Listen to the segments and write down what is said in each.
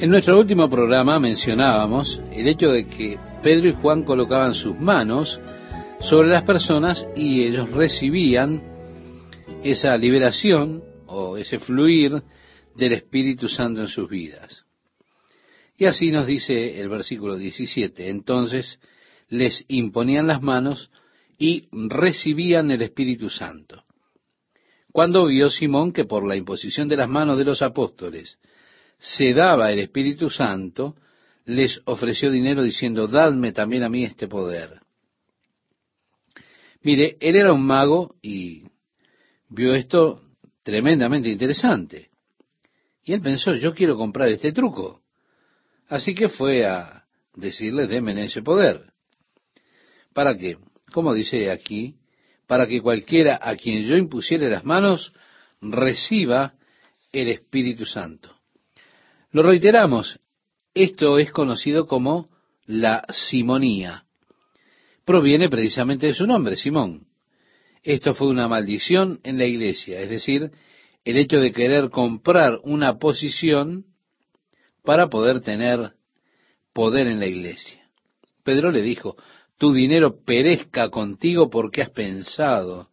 En nuestro último programa mencionábamos el hecho de que Pedro y Juan colocaban sus manos sobre las personas y ellos recibían esa liberación o ese fluir del Espíritu Santo en sus vidas. Y así nos dice el versículo 17. Entonces les imponían las manos y recibían el Espíritu Santo. Cuando vio Simón que por la imposición de las manos de los apóstoles se daba el Espíritu Santo, les ofreció dinero diciendo, dadme también a mí este poder. Mire, él era un mago y vio esto tremendamente interesante. Y él pensó, yo quiero comprar este truco. Así que fue a decirles, denme ese poder. ¿Para qué? Como dice aquí, para que cualquiera a quien yo impusiere las manos reciba el Espíritu Santo. Lo reiteramos, esto es conocido como la simonía. Proviene precisamente de su nombre, Simón. Esto fue una maldición en la iglesia, es decir, el hecho de querer comprar una posición para poder tener poder en la iglesia. Pedro le dijo, tu dinero perezca contigo porque has pensado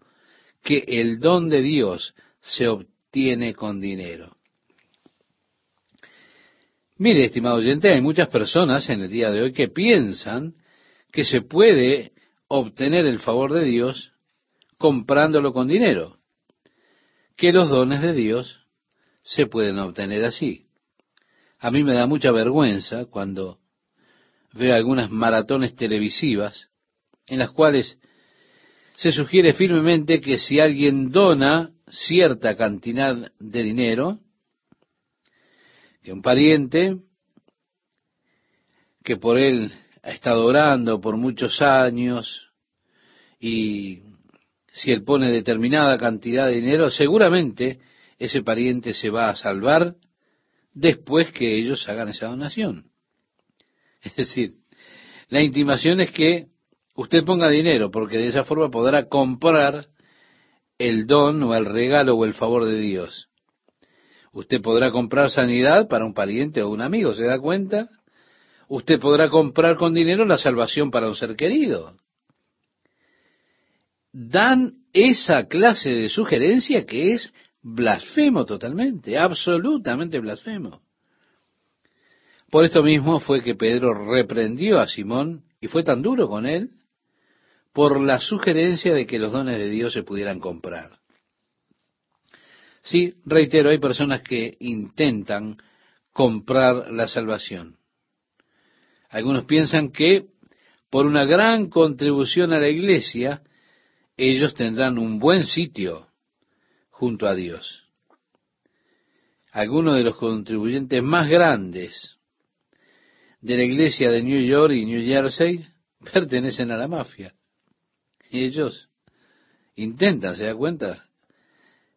que el don de Dios se obtiene con dinero. Mire, estimado oyente, hay muchas personas en el día de hoy que piensan que se puede obtener el favor de Dios comprándolo con dinero, que los dones de Dios se pueden obtener así. A mí me da mucha vergüenza cuando veo algunas maratones televisivas en las cuales se sugiere firmemente que si alguien dona cierta cantidad de dinero, que un pariente que por él ha estado orando por muchos años y si él pone determinada cantidad de dinero, seguramente ese pariente se va a salvar después que ellos hagan esa donación. Es decir, la intimación es que usted ponga dinero, porque de esa forma podrá comprar el don o el regalo o el favor de Dios. Usted podrá comprar sanidad para un pariente o un amigo, ¿se da cuenta? Usted podrá comprar con dinero la salvación para un ser querido. Dan esa clase de sugerencia que es blasfemo totalmente, absolutamente blasfemo. Por esto mismo fue que Pedro reprendió a Simón y fue tan duro con él por la sugerencia de que los dones de Dios se pudieran comprar. Sí, reitero, hay personas que intentan comprar la salvación. Algunos piensan que por una gran contribución a la iglesia, ellos tendrán un buen sitio junto a Dios. Algunos de los contribuyentes más grandes de la iglesia de New York y New Jersey pertenecen a la mafia. Y ellos intentan, ¿se da cuenta?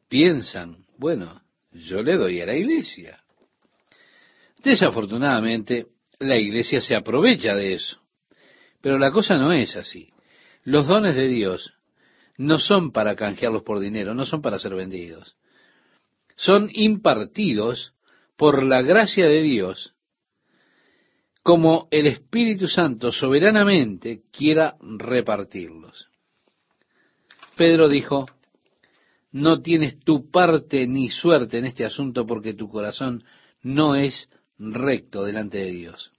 Piensan, bueno, yo le doy a la iglesia. Desafortunadamente, la iglesia se aprovecha de eso. Pero la cosa no es así. Los dones de Dios no son para canjearlos por dinero, no son para ser vendidos. Son impartidos por la gracia de Dios como el Espíritu Santo soberanamente quiera repartirlos. Pedro dijo, no tienes tu parte ni suerte en este asunto porque tu corazón no es recto delante de Dios.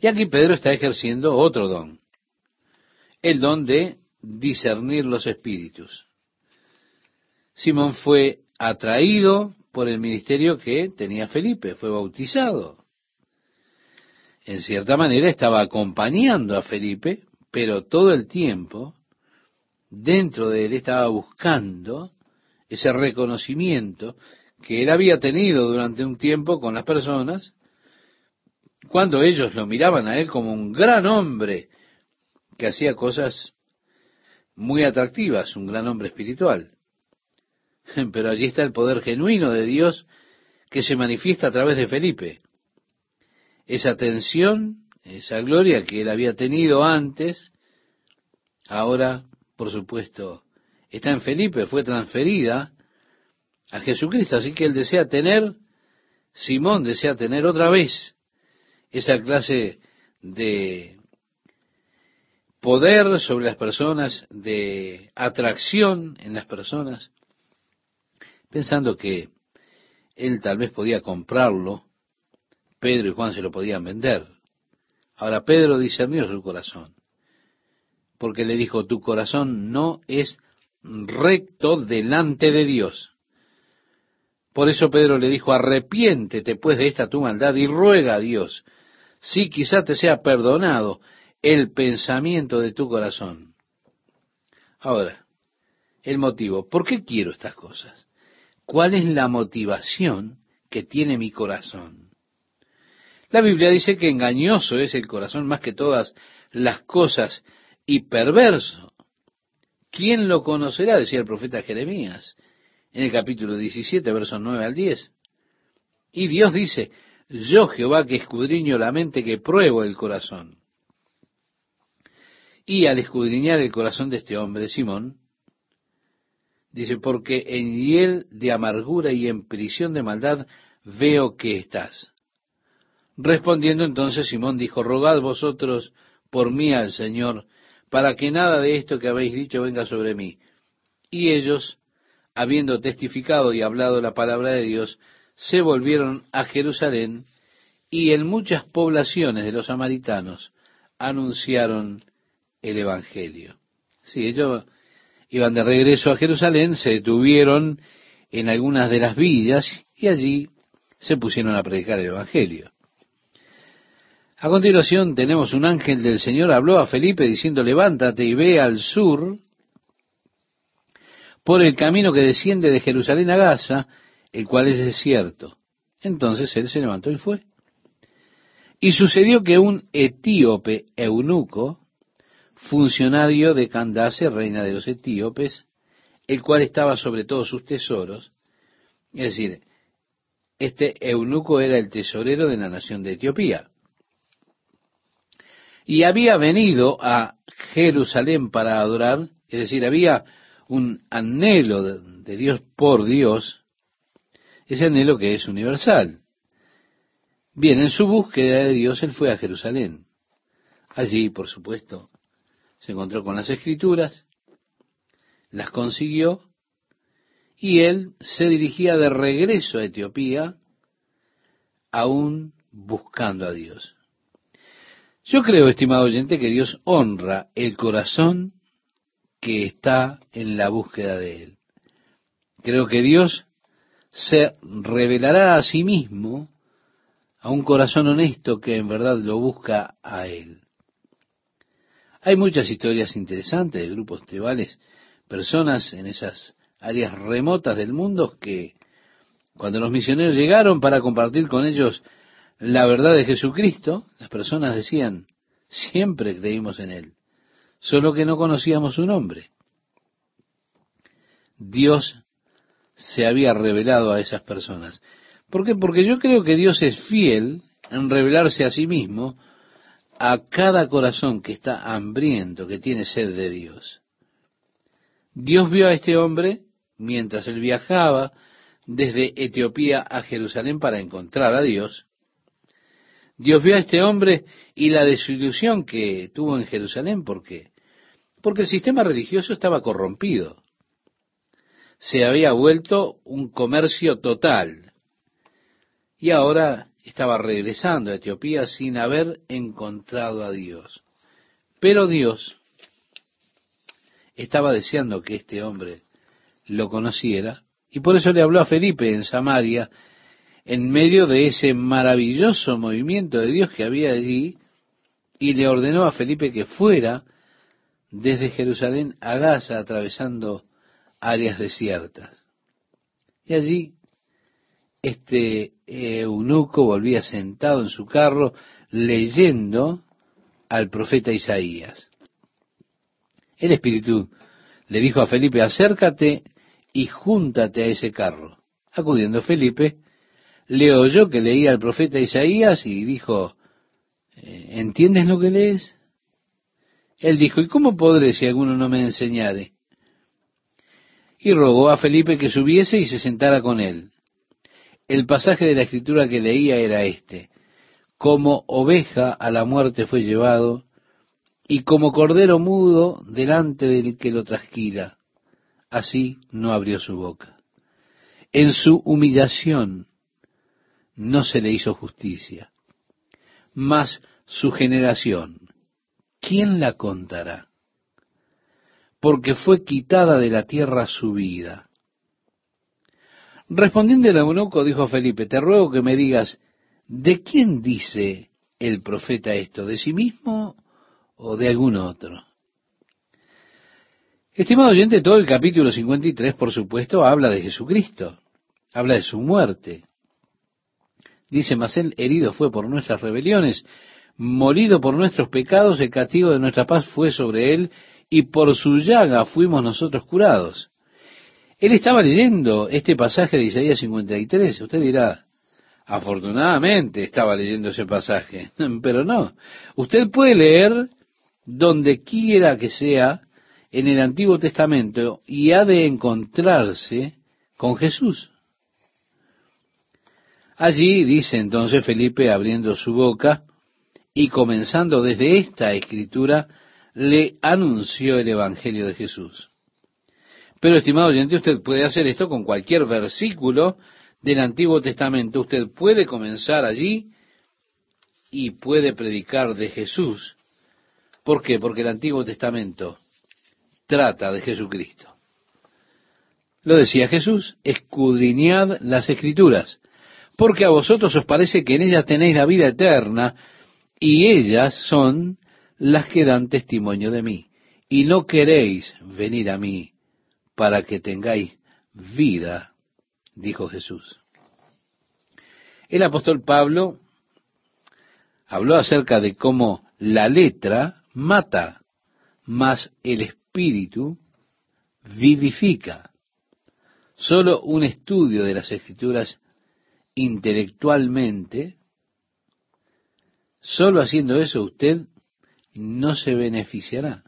Y aquí Pedro está ejerciendo otro don, el don de discernir los espíritus. Simón fue atraído por el ministerio que tenía Felipe, fue bautizado. En cierta manera estaba acompañando a Felipe, pero todo el tiempo dentro de él estaba buscando ese reconocimiento que él había tenido durante un tiempo con las personas, cuando ellos lo miraban a él como un gran hombre que hacía cosas muy atractivas, un gran hombre espiritual. Pero allí está el poder genuino de Dios que se manifiesta a través de Felipe. Esa tensión, esa gloria que él había tenido antes, ahora por supuesto, está en Felipe, fue transferida a Jesucristo, así que él desea tener Simón desea tener otra vez esa clase de poder sobre las personas, de atracción en las personas, pensando que él tal vez podía comprarlo, Pedro y Juan se lo podían vender. Ahora Pedro discernió su corazón, porque le dijo, tu corazón no es recto delante de Dios. Por eso Pedro le dijo, arrepiéntete pues de esta tu maldad y ruega a Dios, si quizá te sea perdonado el pensamiento de tu corazón. Ahora, el motivo, ¿por qué quiero estas cosas? ¿Cuál es la motivación que tiene mi corazón? La Biblia dice que engañoso es el corazón más que todas las cosas y perverso. ¿Quién lo conocerá? decía el profeta Jeremías en el capítulo 17, versos 9 al 10. Y Dios dice, yo Jehová que escudriño la mente, que pruebo el corazón. Y al escudriñar el corazón de este hombre, Simón, dice, porque en hiel de amargura y en prisión de maldad veo que estás. Respondiendo entonces Simón dijo, rogad vosotros por mí al Señor, para que nada de esto que habéis dicho venga sobre mí. Y ellos, habiendo testificado y hablado la palabra de Dios, se volvieron a Jerusalén y en muchas poblaciones de los samaritanos anunciaron el Evangelio. Sí, ellos iban de regreso a Jerusalén, se detuvieron en algunas de las villas y allí se pusieron a predicar el Evangelio. A continuación tenemos un ángel del Señor habló a Felipe diciendo, levántate y ve al sur por el camino que desciende de Jerusalén a Gaza, el cual es desierto. Entonces él se levantó y fue. Y sucedió que un etíope eunuco, funcionario de Candace, reina de los etíopes, el cual estaba sobre todos sus tesoros, es decir, este eunuco era el tesorero de la nación de Etiopía. Y había venido a Jerusalén para adorar, es decir, había un anhelo de, Dios por Dios, ese anhelo que es universal. Bien, en su búsqueda de Dios, él fue a Jerusalén. Allí, por supuesto, se encontró con las escrituras, las consiguió, y él se dirigía de regreso a Etiopía, aún buscando a Dios. Yo creo, estimado oyente, que Dios honra el corazón que está en la búsqueda de Él. Creo que Dios se revelará a sí mismo a un corazón honesto que en verdad lo busca a Él. Hay muchas historias interesantes de grupos tribales, personas en esas áreas remotas del mundo que cuando los misioneros llegaron para compartir con ellos la verdad de Jesucristo, las personas decían, siempre creímos en Él solo que no conocíamos su nombre. Dios se había revelado a esas personas. ¿Por qué? Porque yo creo que Dios es fiel en revelarse a sí mismo a cada corazón que está hambriento, que tiene sed de Dios. Dios vio a este hombre mientras él viajaba desde Etiopía a Jerusalén para encontrar a Dios. Dios vio a este hombre y la desilusión que tuvo en Jerusalén porque porque el sistema religioso estaba corrompido. Se había vuelto un comercio total. Y ahora estaba regresando a Etiopía sin haber encontrado a Dios. Pero Dios estaba deseando que este hombre lo conociera y por eso le habló a Felipe en Samaria en medio de ese maravilloso movimiento de Dios que había allí y le ordenó a Felipe que fuera desde Jerusalén a Gaza atravesando áreas desiertas. Y allí este eunuco volvía sentado en su carro leyendo al profeta Isaías. El Espíritu le dijo a Felipe, acércate y júntate a ese carro. Acudiendo Felipe, le oyó que leía al profeta Isaías y dijo, eh, ¿entiendes lo que lees? Él dijo, ¿y cómo podré si alguno no me enseñare? Y rogó a Felipe que subiese y se sentara con él. El pasaje de la escritura que leía era este. Como oveja a la muerte fue llevado, y como cordero mudo delante del que lo trasquila, así no abrió su boca. En su humillación no se le hizo justicia. Mas su generación, ¿quién la contará? Porque fue quitada de la tierra su vida. Respondiendo el eunuco, dijo Felipe, te ruego que me digas, ¿de quién dice el profeta esto? ¿De sí mismo o de algún otro? Estimado oyente, todo el capítulo 53, por supuesto, habla de Jesucristo, habla de su muerte. Dice, mas él herido fue por nuestras rebeliones, molido por nuestros pecados, el castigo de nuestra paz fue sobre él, y por su llaga fuimos nosotros curados. Él estaba leyendo este pasaje de Isaías 53. Usted dirá, afortunadamente estaba leyendo ese pasaje, pero no. Usted puede leer donde quiera que sea en el Antiguo Testamento y ha de encontrarse con Jesús. Allí dice entonces Felipe abriendo su boca y comenzando desde esta escritura, le anunció el Evangelio de Jesús. Pero, estimado oyente, usted puede hacer esto con cualquier versículo del Antiguo Testamento. Usted puede comenzar allí y puede predicar de Jesús. ¿Por qué? Porque el Antiguo Testamento trata de Jesucristo. Lo decía Jesús, escudriñad las escrituras, porque a vosotros os parece que en ellas tenéis la vida eterna, y ellas son las que dan testimonio de mí, y no queréis venir a mí para que tengáis vida, dijo Jesús. El apóstol Pablo habló acerca de cómo la letra mata, mas el espíritu vivifica. Solo un estudio de las escrituras intelectualmente, solo haciendo eso usted no se beneficiará.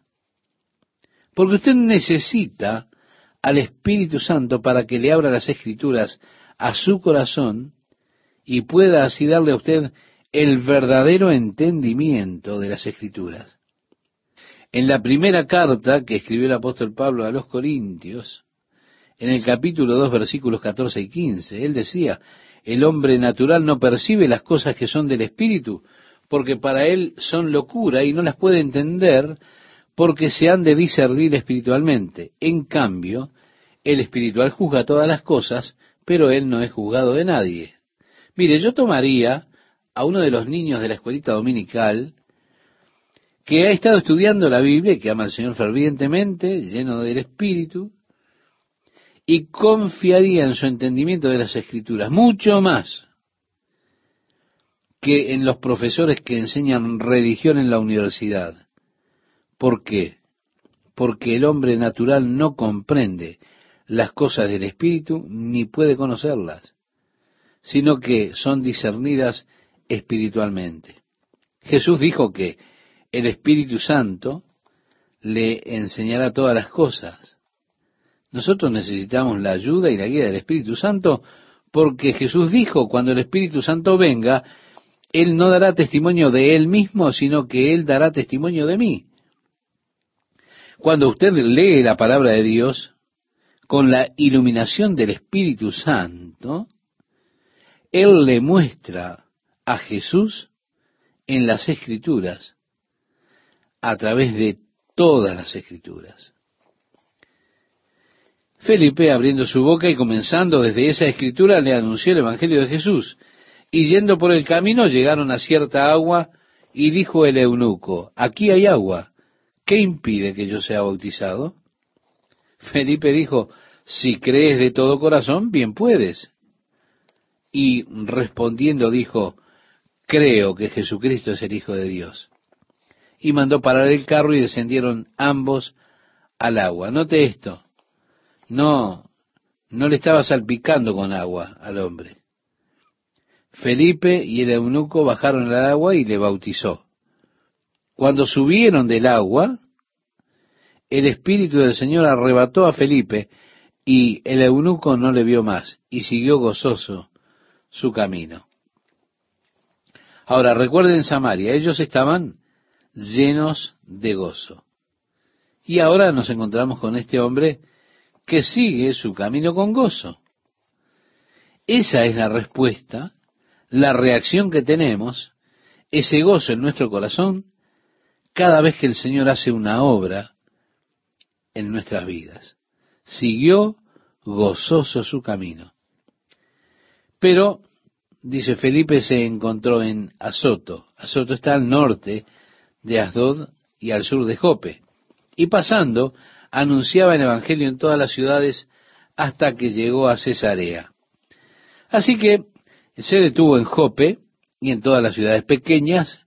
Porque usted necesita al Espíritu Santo para que le abra las escrituras a su corazón y pueda así darle a usted el verdadero entendimiento de las escrituras. En la primera carta que escribió el apóstol Pablo a los Corintios, en el capítulo 2 versículos 14 y 15, él decía, el hombre natural no percibe las cosas que son del Espíritu, porque para él son locura y no las puede entender porque se han de discernir espiritualmente. En cambio, el espiritual juzga todas las cosas, pero él no es juzgado de nadie. Mire, yo tomaría a uno de los niños de la escuelita dominical que ha estado estudiando la Biblia que ama al Señor fervientemente, lleno del Espíritu, y confiaría en su entendimiento de las Escrituras, mucho más que en los profesores que enseñan religión en la universidad. ¿Por qué? Porque el hombre natural no comprende las cosas del Espíritu ni puede conocerlas, sino que son discernidas espiritualmente. Jesús dijo que el Espíritu Santo le enseñará todas las cosas. Nosotros necesitamos la ayuda y la guía del Espíritu Santo porque Jesús dijo, cuando el Espíritu Santo venga, Él no dará testimonio de Él mismo, sino que Él dará testimonio de mí. Cuando usted lee la palabra de Dios, con la iluminación del Espíritu Santo, Él le muestra a Jesús en las Escrituras, a través de todas las Escrituras. Felipe, abriendo su boca y comenzando desde esa escritura, le anunció el Evangelio de Jesús. Y yendo por el camino llegaron a cierta agua y dijo el eunuco, aquí hay agua, ¿qué impide que yo sea bautizado? Felipe dijo, si crees de todo corazón, bien puedes. Y respondiendo dijo, creo que Jesucristo es el Hijo de Dios. Y mandó parar el carro y descendieron ambos al agua. Note esto. No, no le estaba salpicando con agua al hombre. Felipe y el eunuco bajaron al agua y le bautizó. Cuando subieron del agua, el Espíritu del Señor arrebató a Felipe y el eunuco no le vio más y siguió gozoso su camino. Ahora, recuerden Samaria, ellos estaban llenos de gozo. Y ahora nos encontramos con este hombre que sigue su camino con gozo. Esa es la respuesta, la reacción que tenemos, ese gozo en nuestro corazón, cada vez que el Señor hace una obra en nuestras vidas. Siguió gozoso su camino. Pero, dice Felipe, se encontró en Azoto. Azoto está al norte de Asdod y al sur de Jope. Y pasando, anunciaba el Evangelio en todas las ciudades hasta que llegó a Cesarea. Así que se detuvo en Jope y en todas las ciudades pequeñas,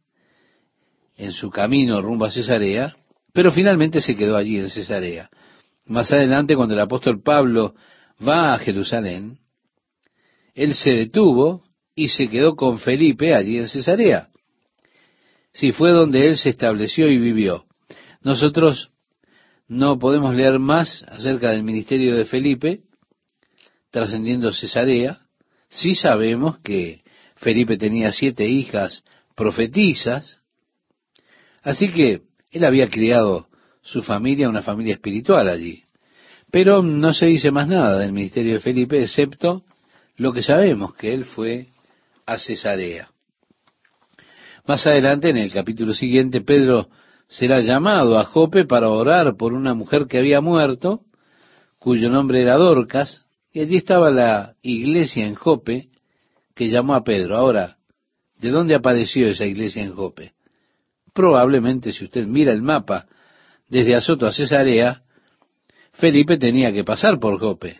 en su camino rumbo a Cesarea, pero finalmente se quedó allí en Cesarea. Más adelante, cuando el apóstol Pablo va a Jerusalén, él se detuvo y se quedó con Felipe allí en Cesarea. Si fue donde él se estableció y vivió. Nosotros no podemos leer más acerca del ministerio de Felipe, trascendiendo Cesarea. Sí sabemos que Felipe tenía siete hijas profetizas, así que él había criado su familia, una familia espiritual allí. Pero no se dice más nada del ministerio de Felipe, excepto lo que sabemos, que él fue a Cesarea. Más adelante, en el capítulo siguiente, Pedro será llamado a Jope para orar por una mujer que había muerto, cuyo nombre era Dorcas, y allí estaba la iglesia en Jope que llamó a Pedro. Ahora, ¿de dónde apareció esa iglesia en Jope? Probablemente, si usted mira el mapa desde Azoto a Cesarea, Felipe tenía que pasar por Jope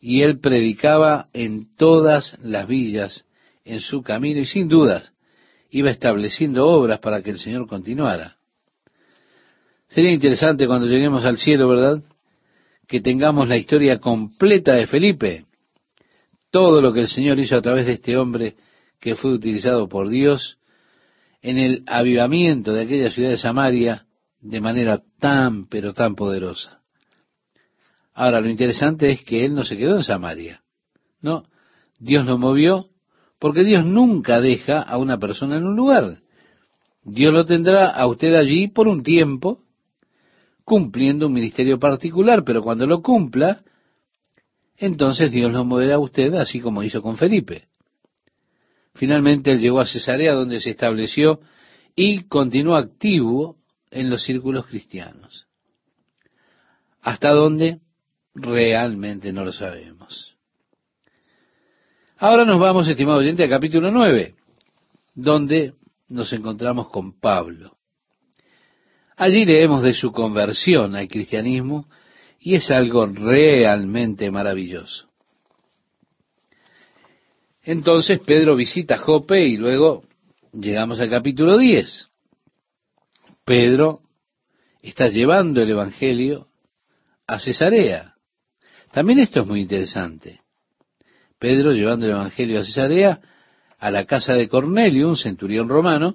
y él predicaba en todas las villas en su camino y sin dudas iba estableciendo obras para que el Señor continuara. Sería interesante cuando lleguemos al cielo, ¿verdad? Que tengamos la historia completa de Felipe, todo lo que el Señor hizo a través de este hombre que fue utilizado por Dios en el avivamiento de aquella ciudad de Samaria de manera tan, pero tan poderosa. Ahora, lo interesante es que él no se quedó en Samaria. No, Dios lo movió porque Dios nunca deja a una persona en un lugar. Dios lo tendrá a usted allí por un tiempo, cumpliendo un ministerio particular, pero cuando lo cumpla, entonces Dios lo moverá a usted así como hizo con Felipe. Finalmente él llegó a Cesarea donde se estableció y continuó activo en los círculos cristianos. ¿Hasta dónde? Realmente no lo sabemos. Ahora nos vamos, estimado oyente, al capítulo 9, donde nos encontramos con Pablo. Allí leemos de su conversión al cristianismo y es algo realmente maravilloso. Entonces Pedro visita Jope y luego llegamos al capítulo 10. Pedro está llevando el Evangelio a Cesarea. También esto es muy interesante. Pedro llevando el Evangelio a Cesarea, a la casa de Cornelio, un centurión romano,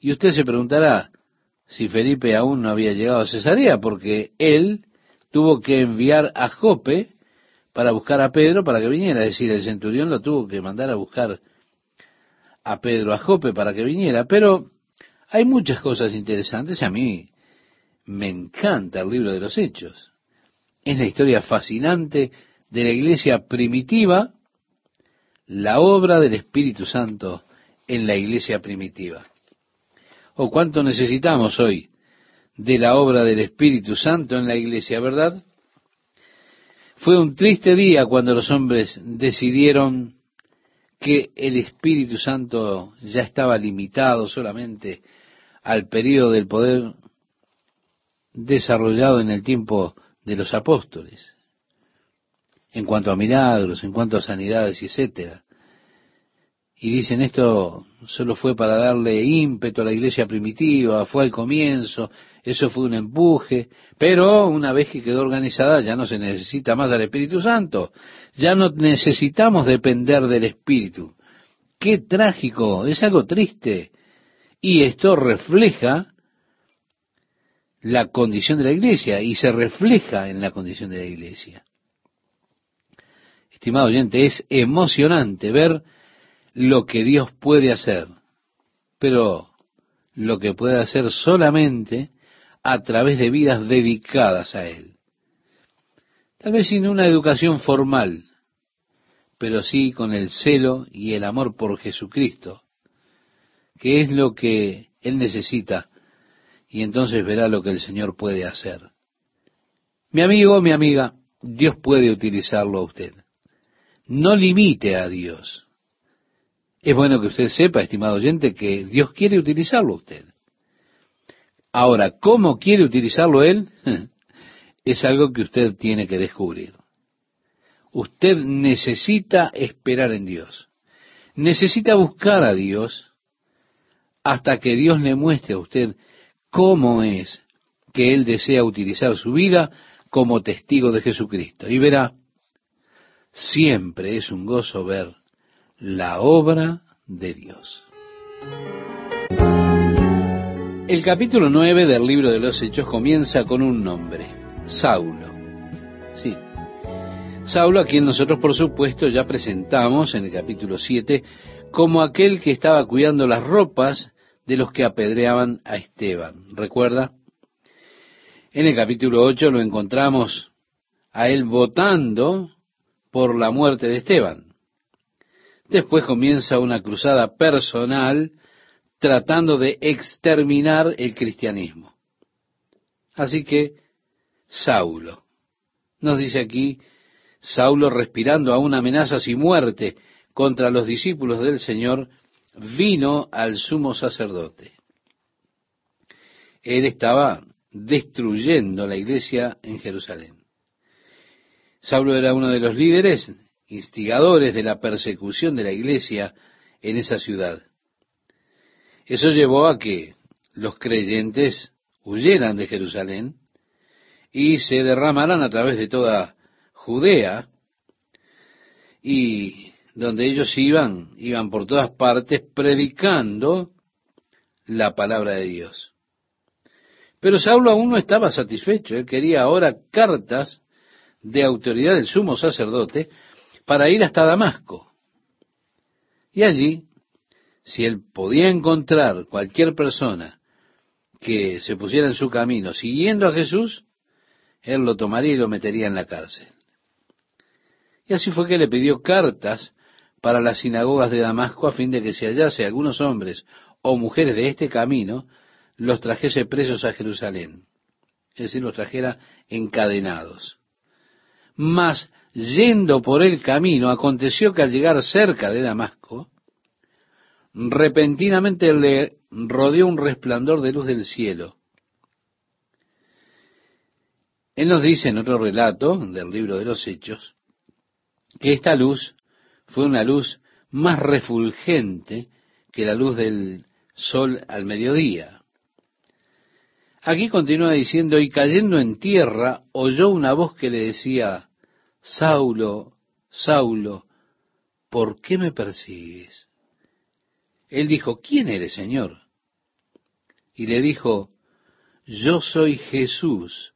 y usted se preguntará si Felipe aún no había llegado a Cesarea, porque él tuvo que enviar a Jope para buscar a Pedro para que viniera. Es decir, el centurión lo tuvo que mandar a buscar a Pedro a Jope para que viniera. Pero hay muchas cosas interesantes. A mí me encanta el libro de los Hechos. Es la historia fascinante de la iglesia primitiva, la obra del Espíritu Santo en la iglesia primitiva. ¿O cuánto necesitamos hoy de la obra del Espíritu Santo en la iglesia, verdad? Fue un triste día cuando los hombres decidieron que el Espíritu Santo ya estaba limitado solamente al periodo del poder desarrollado en el tiempo de los apóstoles, en cuanto a milagros, en cuanto a sanidades, etcétera. Y dicen esto solo fue para darle ímpetu a la iglesia primitiva, fue al comienzo, eso fue un empuje, pero una vez que quedó organizada ya no se necesita más al Espíritu Santo, ya no necesitamos depender del Espíritu. Qué trágico, es algo triste. Y esto refleja la condición de la iglesia y se refleja en la condición de la iglesia. estimado oyente, es emocionante ver lo que Dios puede hacer, pero lo que puede hacer solamente a través de vidas dedicadas a Él. Tal vez sin una educación formal, pero sí con el celo y el amor por Jesucristo, que es lo que Él necesita, y entonces verá lo que el Señor puede hacer. Mi amigo, mi amiga, Dios puede utilizarlo a usted. No limite a Dios. Es bueno que usted sepa, estimado oyente, que Dios quiere utilizarlo a usted. Ahora, ¿cómo quiere utilizarlo Él? Es algo que usted tiene que descubrir. Usted necesita esperar en Dios. Necesita buscar a Dios hasta que Dios le muestre a usted cómo es que Él desea utilizar su vida como testigo de Jesucristo. Y verá, siempre es un gozo ver la obra de Dios. El capítulo 9 del libro de los Hechos comienza con un nombre, Saulo. Sí, Saulo, a quien nosotros por supuesto ya presentamos en el capítulo 7 como aquel que estaba cuidando las ropas de los que apedreaban a Esteban. ¿Recuerda? En el capítulo 8 lo encontramos a él votando por la muerte de Esteban. Después comienza una cruzada personal tratando de exterminar el cristianismo. Así que Saulo, nos dice aquí, Saulo respirando aún amenazas y muerte contra los discípulos del Señor, vino al sumo sacerdote. Él estaba destruyendo la iglesia en Jerusalén. Saulo era uno de los líderes, instigadores de la persecución de la iglesia en esa ciudad. Eso llevó a que los creyentes huyeran de Jerusalén y se derramaran a través de toda Judea y donde ellos iban, iban por todas partes predicando la palabra de Dios. Pero Saulo aún no estaba satisfecho, él quería ahora cartas de autoridad del sumo sacerdote para ir hasta Damasco. Y allí, si él podía encontrar cualquier persona que se pusiera en su camino siguiendo a Jesús, él lo tomaría y lo metería en la cárcel. Y así fue que le pidió cartas para las sinagogas de Damasco a fin de que si hallase algunos hombres o mujeres de este camino, los trajese presos a Jerusalén, es decir, los trajera encadenados. Mas, yendo por el camino, aconteció que al llegar cerca de Damasco, repentinamente le rodeó un resplandor de luz del cielo. Él nos dice en otro relato del libro de los Hechos, que esta luz fue una luz más refulgente que la luz del sol al mediodía. Aquí continúa diciendo, y cayendo en tierra, oyó una voz que le decía, Saulo, Saulo, ¿por qué me persigues? Él dijo, ¿quién eres, Señor? Y le dijo, yo soy Jesús,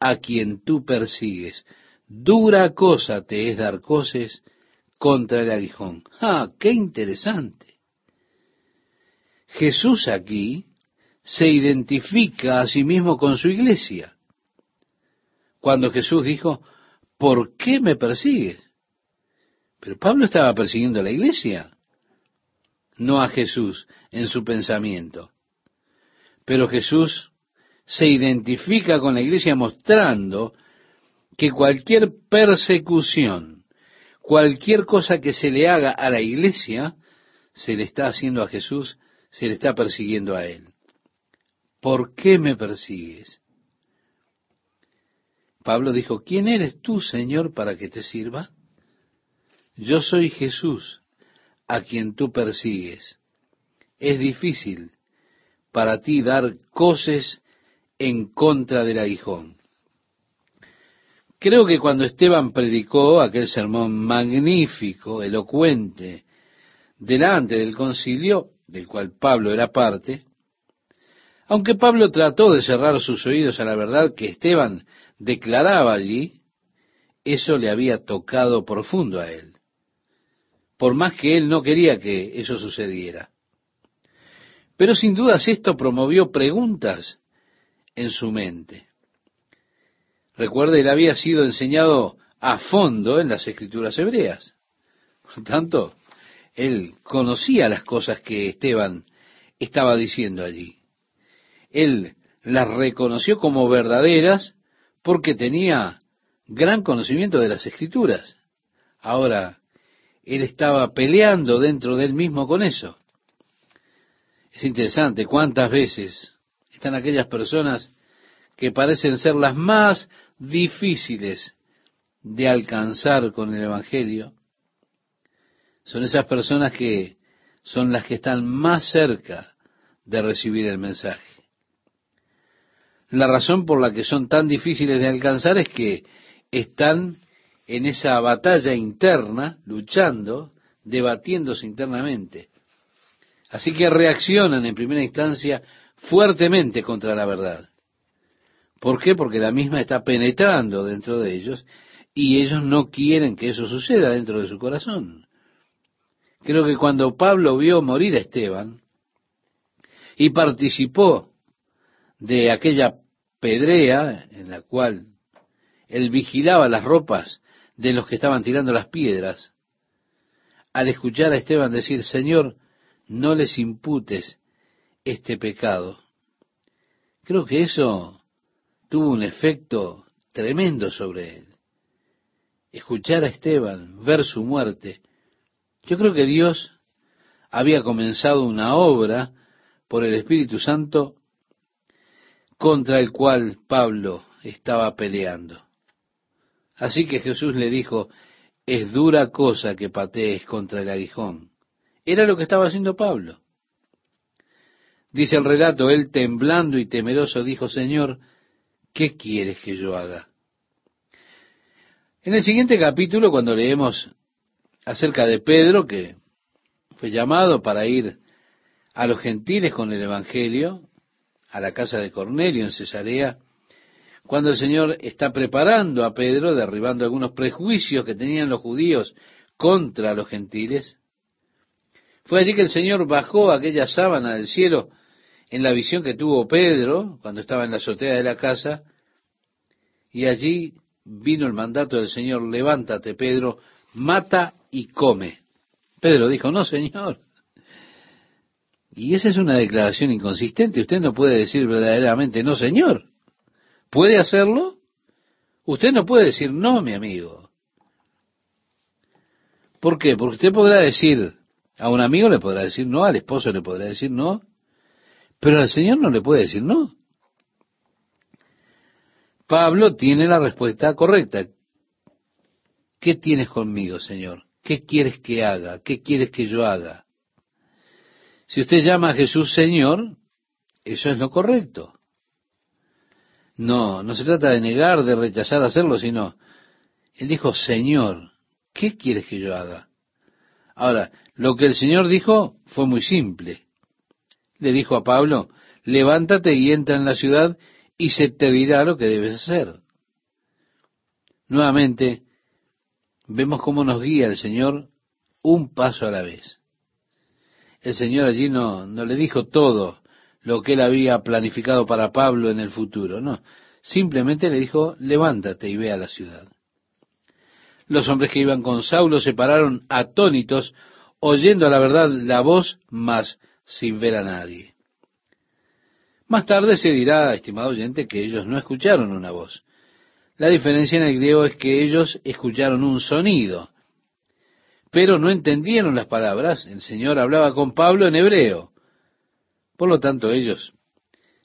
a quien tú persigues. Dura cosa te es dar coces contra el aguijón. ¡Ah, qué interesante! Jesús aquí se identifica a sí mismo con su iglesia. Cuando Jesús dijo, ¿por qué me persigues? Pero Pablo estaba persiguiendo a la iglesia, no a Jesús en su pensamiento. Pero Jesús se identifica con la iglesia mostrando que cualquier persecución, cualquier cosa que se le haga a la iglesia, se le está haciendo a Jesús, se le está persiguiendo a él. ¿por qué me persigues? Pablo dijo, ¿quién eres tú, Señor, para que te sirva? Yo soy Jesús, a quien tú persigues. Es difícil para ti dar coces en contra del aguijón. Creo que cuando Esteban predicó aquel sermón magnífico, elocuente, delante del concilio, del cual Pablo era parte, aunque Pablo trató de cerrar sus oídos a la verdad que Esteban declaraba allí, eso le había tocado profundo a él, por más que él no quería que eso sucediera. Pero sin dudas esto promovió preguntas en su mente. Recuerde, él había sido enseñado a fondo en las escrituras hebreas. Por tanto, él conocía las cosas que Esteban estaba diciendo allí. Él las reconoció como verdaderas porque tenía gran conocimiento de las escrituras. Ahora, él estaba peleando dentro de él mismo con eso. Es interesante cuántas veces están aquellas personas que parecen ser las más difíciles de alcanzar con el Evangelio. Son esas personas que son las que están más cerca de recibir el mensaje. La razón por la que son tan difíciles de alcanzar es que están en esa batalla interna, luchando, debatiéndose internamente. Así que reaccionan en primera instancia fuertemente contra la verdad. ¿Por qué? Porque la misma está penetrando dentro de ellos y ellos no quieren que eso suceda dentro de su corazón. Creo que cuando Pablo vio morir a Esteban y participó de aquella pedrea en la cual él vigilaba las ropas de los que estaban tirando las piedras, al escuchar a Esteban decir, Señor, no les imputes este pecado. Creo que eso tuvo un efecto tremendo sobre él. Escuchar a Esteban, ver su muerte. Yo creo que Dios había comenzado una obra por el Espíritu Santo contra el cual Pablo estaba peleando. Así que Jesús le dijo, es dura cosa que patees contra el aguijón. Era lo que estaba haciendo Pablo. Dice el relato, él temblando y temeroso dijo, Señor, ¿qué quieres que yo haga? En el siguiente capítulo, cuando leemos acerca de Pedro, que fue llamado para ir a los gentiles con el Evangelio, a la casa de Cornelio en Cesarea, cuando el Señor está preparando a Pedro, derribando algunos prejuicios que tenían los judíos contra los gentiles, fue allí que el Señor bajó aquella sábana del cielo en la visión que tuvo Pedro cuando estaba en la azotea de la casa, y allí vino el mandato del Señor, levántate Pedro, mata y come. Pedro dijo, no Señor. Y esa es una declaración inconsistente. Usted no puede decir verdaderamente, no Señor. ¿Puede hacerlo? Usted no puede decir no, mi amigo. ¿Por qué? Porque usted podrá decir, a un amigo le podrá decir no, al esposo le podrá decir no, pero al Señor no le puede decir no. Pablo tiene la respuesta correcta. ¿Qué tienes conmigo, Señor? ¿Qué quieres que haga? ¿Qué quieres que yo haga? Si usted llama a Jesús Señor, eso es lo correcto. No, no se trata de negar, de rechazar hacerlo, sino, Él dijo, Señor, ¿qué quieres que yo haga? Ahora, lo que el Señor dijo fue muy simple. Le dijo a Pablo, levántate y entra en la ciudad y se te dirá lo que debes hacer. Nuevamente, vemos cómo nos guía el Señor un paso a la vez. El Señor allí no, no le dijo todo lo que él había planificado para Pablo en el futuro, no. Simplemente le dijo, levántate y ve a la ciudad. Los hombres que iban con Saulo se pararon atónitos oyendo a la verdad la voz, mas sin ver a nadie. Más tarde se dirá, estimado oyente, que ellos no escucharon una voz. La diferencia en el griego es que ellos escucharon un sonido, pero no entendieron las palabras. El Señor hablaba con Pablo en hebreo. Por lo tanto, ellos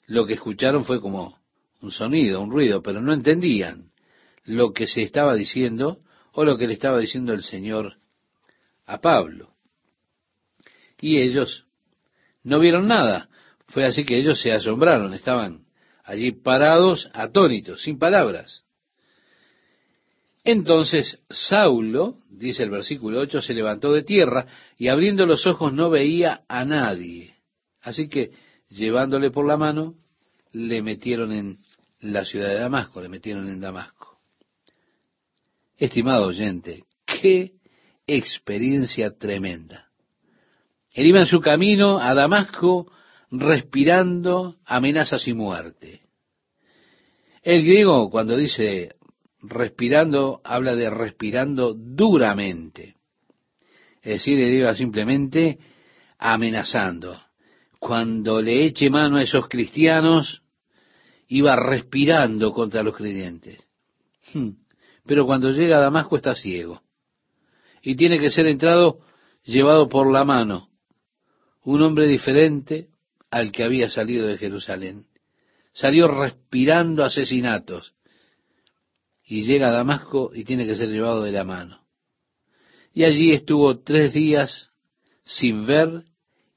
lo que escucharon fue como un sonido, un ruido, pero no entendían lo que se estaba diciendo o lo que le estaba diciendo el Señor a Pablo y ellos no vieron nada. Fue así que ellos se asombraron, estaban allí parados, atónitos, sin palabras. Entonces Saulo, dice el versículo 8, se levantó de tierra y abriendo los ojos no veía a nadie. Así que llevándole por la mano, le metieron en la ciudad de Damasco, le metieron en Damasco. Estimado oyente, qué experiencia tremenda. Él iba en su camino a Damasco respirando amenazas y muerte. El griego cuando dice respirando habla de respirando duramente. Es decir, iba simplemente amenazando. Cuando le eche mano a esos cristianos, iba respirando contra los creyentes. Hmm. Pero cuando llega a Damasco está ciego. Y tiene que ser entrado, llevado por la mano. Un hombre diferente al que había salido de Jerusalén. Salió respirando asesinatos. Y llega a Damasco y tiene que ser llevado de la mano. Y allí estuvo tres días sin ver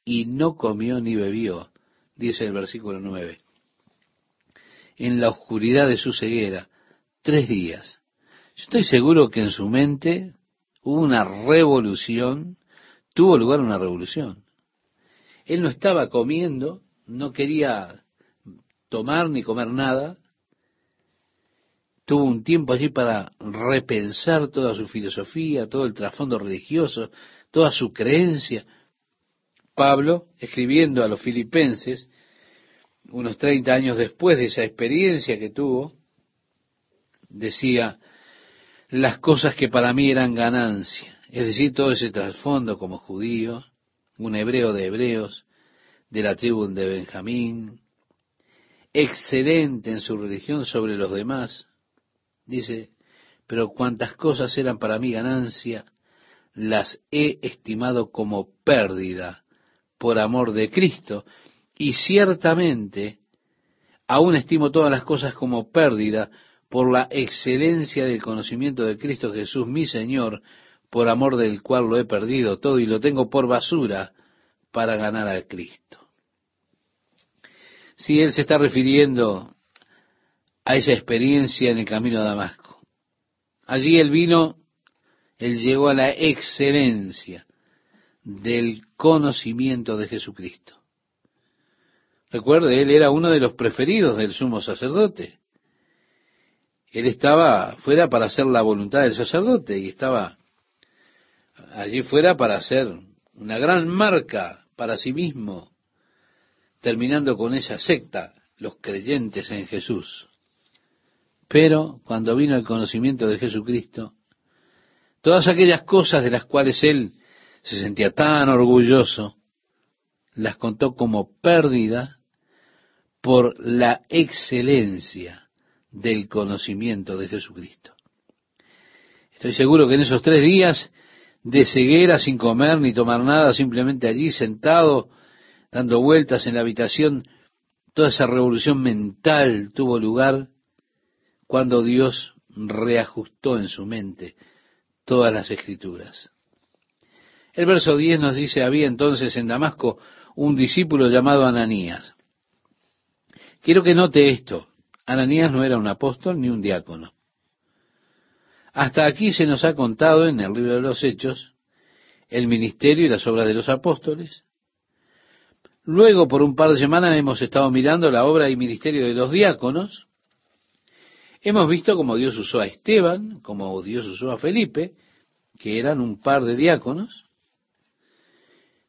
y no comió ni bebió, dice el versículo nueve. En la oscuridad de su ceguera, tres días. Yo estoy seguro que en su mente hubo una revolución, tuvo lugar una revolución. Él no estaba comiendo, no quería tomar ni comer nada. Tuvo un tiempo allí para repensar toda su filosofía, todo el trasfondo religioso, toda su creencia. Pablo, escribiendo a los filipenses, unos 30 años después de esa experiencia que tuvo, decía, las cosas que para mí eran ganancia, es decir, todo ese trasfondo como judío, un hebreo de hebreos, de la tribu de Benjamín, excelente en su religión sobre los demás. Dice, pero cuantas cosas eran para mí ganancia, las he estimado como pérdida por amor de Cristo, y ciertamente aún estimo todas las cosas como pérdida por la excelencia del conocimiento de Cristo Jesús, mi Señor, por amor del cual lo he perdido todo y lo tengo por basura para ganar a Cristo. Si él se está refiriendo a esa experiencia en el camino a Damasco. Allí él vino, él llegó a la excelencia del conocimiento de Jesucristo. Recuerde, él era uno de los preferidos del sumo sacerdote. Él estaba fuera para hacer la voluntad del sacerdote y estaba allí fuera para hacer una gran marca para sí mismo, terminando con esa secta, los creyentes en Jesús. Pero cuando vino el conocimiento de Jesucristo, todas aquellas cosas de las cuales él se sentía tan orgulloso, las contó como pérdida por la excelencia del conocimiento de Jesucristo. Estoy seguro que en esos tres días de ceguera, sin comer ni tomar nada, simplemente allí sentado, dando vueltas en la habitación, toda esa revolución mental tuvo lugar cuando Dios reajustó en su mente todas las escrituras. El verso 10 nos dice, había entonces en Damasco un discípulo llamado Ananías. Quiero que note esto. Ananías no era un apóstol ni un diácono. Hasta aquí se nos ha contado en el libro de los Hechos el ministerio y las obras de los apóstoles. Luego, por un par de semanas, hemos estado mirando la obra y ministerio de los diáconos. Hemos visto cómo Dios usó a Esteban, cómo Dios usó a Felipe, que eran un par de diáconos.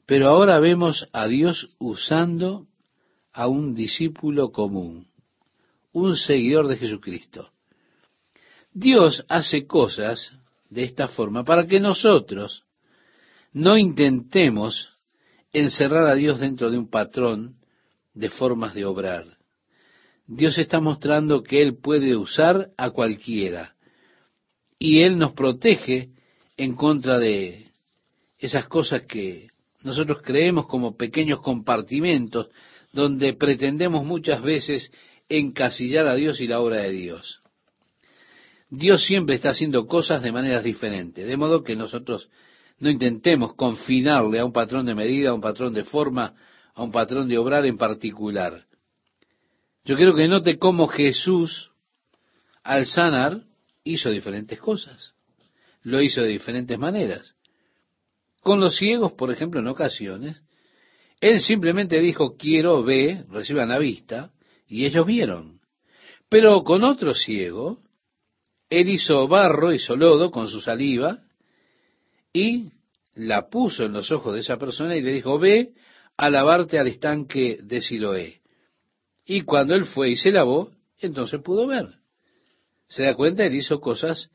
Pero ahora vemos a Dios usando a un discípulo común, un seguidor de Jesucristo. Dios hace cosas de esta forma para que nosotros no intentemos encerrar a Dios dentro de un patrón de formas de obrar. Dios está mostrando que Él puede usar a cualquiera y Él nos protege en contra de esas cosas que nosotros creemos como pequeños compartimentos donde pretendemos muchas veces encasillar a Dios y la obra de Dios. Dios siempre está haciendo cosas de maneras diferentes, de modo que nosotros no intentemos confinarle a un patrón de medida, a un patrón de forma, a un patrón de obrar en particular. Yo quiero que note cómo Jesús, al sanar, hizo diferentes cosas. Lo hizo de diferentes maneras. Con los ciegos, por ejemplo, en ocasiones, él simplemente dijo, quiero, ve, reciban la vista, y ellos vieron. Pero con otro ciego, él hizo barro, hizo lodo con su saliva y la puso en los ojos de esa persona y le dijo, ve a lavarte al estanque de Siloé. Y cuando él fue y se lavó, entonces pudo ver. Se da cuenta, él hizo cosas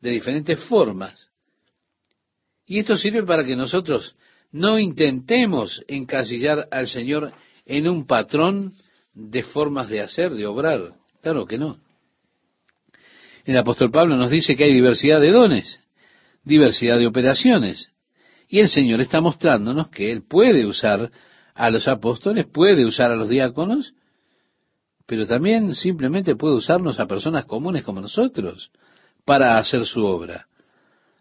de diferentes formas. Y esto sirve para que nosotros no intentemos encasillar al Señor en un patrón de formas de hacer, de obrar. Claro que no. El apóstol Pablo nos dice que hay diversidad de dones, diversidad de operaciones. Y el Señor está mostrándonos que Él puede usar a los apóstoles, puede usar a los diáconos, pero también simplemente puede usarnos a personas comunes como nosotros para hacer su obra.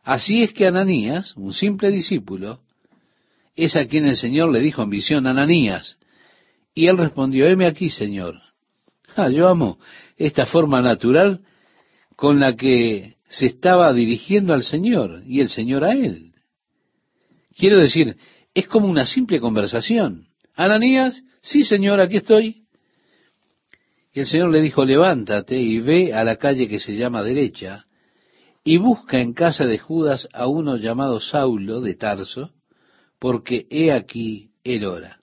Así es que Ananías, un simple discípulo, es a quien el Señor le dijo en visión, Ananías, y él respondió, heme aquí, Señor. Ah, yo amo esta forma natural con la que se estaba dirigiendo al Señor y el Señor a él. Quiero decir, es como una simple conversación. Ananías, sí, Señor, aquí estoy. Y el Señor le dijo, levántate y ve a la calle que se llama derecha y busca en casa de Judas a uno llamado Saulo de Tarso, porque he aquí el hora.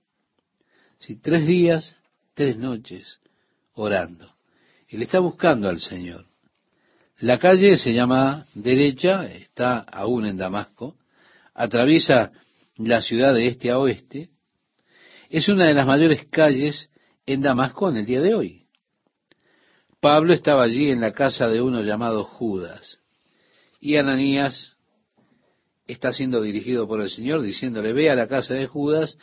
Si tres días, tres noches orando. Él está buscando al Señor. La calle se llama derecha, está aún en Damasco, atraviesa la ciudad de este a oeste, es una de las mayores calles en Damasco en el día de hoy. Pablo estaba allí en la casa de uno llamado Judas, y Ananías está siendo dirigido por el Señor diciéndole, ve a la casa de Judas,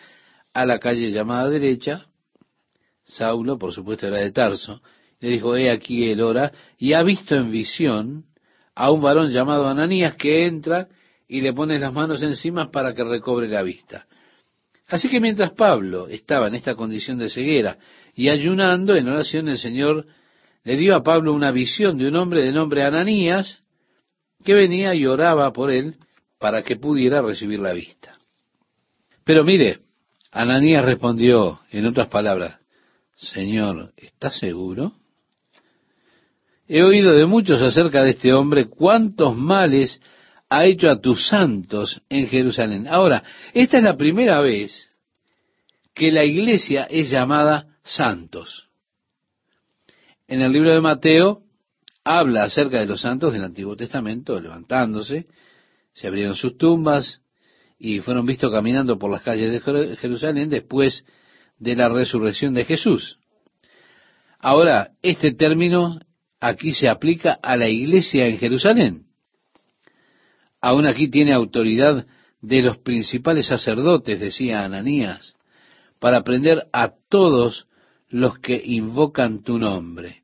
a la calle llamada derecha, Saulo, por supuesto, era de Tarso, le dijo, he aquí el hora, y ha visto en visión a un varón llamado Ananías que entra y le pone las manos encima para que recobre la vista. Así que mientras Pablo estaba en esta condición de ceguera y ayunando en oración, el Señor le dio a Pablo una visión de un hombre de nombre Ananías que venía y oraba por él para que pudiera recibir la vista. Pero mire, Ananías respondió, en otras palabras, Señor, ¿estás seguro? He oído de muchos acerca de este hombre cuántos males ha hecho a tus santos en Jerusalén. Ahora, esta es la primera vez que la iglesia es llamada santos. En el libro de Mateo habla acerca de los santos del Antiguo Testamento, levantándose, se abrieron sus tumbas y fueron vistos caminando por las calles de Jerusalén después de la resurrección de Jesús. Ahora, este término aquí se aplica a la iglesia en Jerusalén. Aún aquí tiene autoridad de los principales sacerdotes, decía Ananías, para prender a todos los que invocan tu nombre.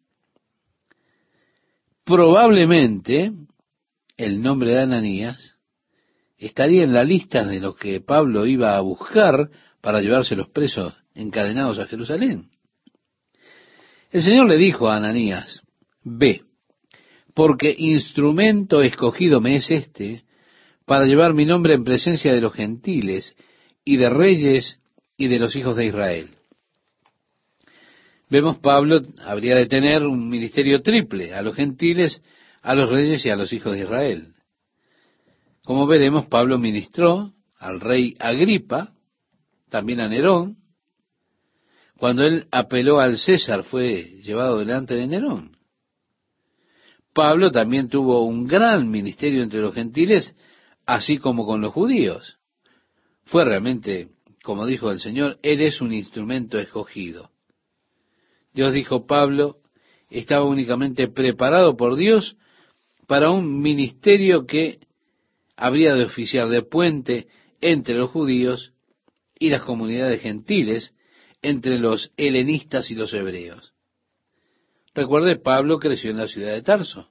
Probablemente el nombre de Ananías estaría en la lista de los que Pablo iba a buscar para llevárselos presos encadenados a Jerusalén. El Señor le dijo a Ananías, ve, porque instrumento escogido me es este para llevar mi nombre en presencia de los gentiles y de reyes y de los hijos de Israel. Vemos Pablo habría de tener un ministerio triple, a los gentiles, a los reyes y a los hijos de Israel. Como veremos, Pablo ministró al rey Agripa, también a Nerón. Cuando él apeló al César fue llevado delante de Nerón. Pablo también tuvo un gran ministerio entre los gentiles, así como con los judíos. Fue realmente, como dijo el Señor, Él es un instrumento escogido. Dios dijo, Pablo estaba únicamente preparado por Dios para un ministerio que habría de oficiar de puente entre los judíos y las comunidades gentiles, entre los helenistas y los hebreos. Recuerde, Pablo creció en la ciudad de Tarso.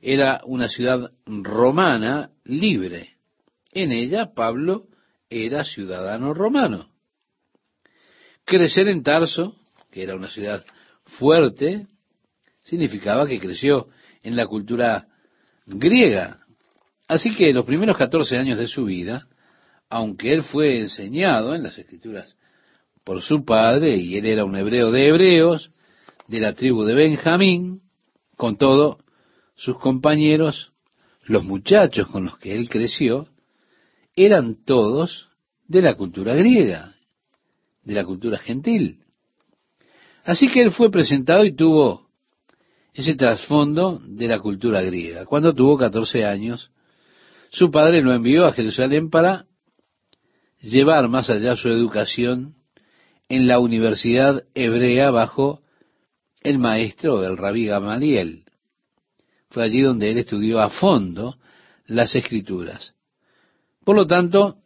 Era una ciudad romana libre. En ella Pablo era ciudadano romano. Crecer en Tarso, que era una ciudad fuerte, significaba que creció en la cultura griega, Así que los primeros 14 años de su vida, aunque él fue enseñado en las escrituras por su padre, y él era un hebreo de hebreos, de la tribu de Benjamín, con todo, sus compañeros, los muchachos con los que él creció, eran todos de la cultura griega, de la cultura gentil. Así que él fue presentado y tuvo ese trasfondo de la cultura griega. Cuando tuvo 14 años, su padre lo envió a Jerusalén para llevar más allá su educación en la universidad hebrea bajo el maestro, el rabí Gamaliel. Fue allí donde él estudió a fondo las escrituras. Por lo tanto,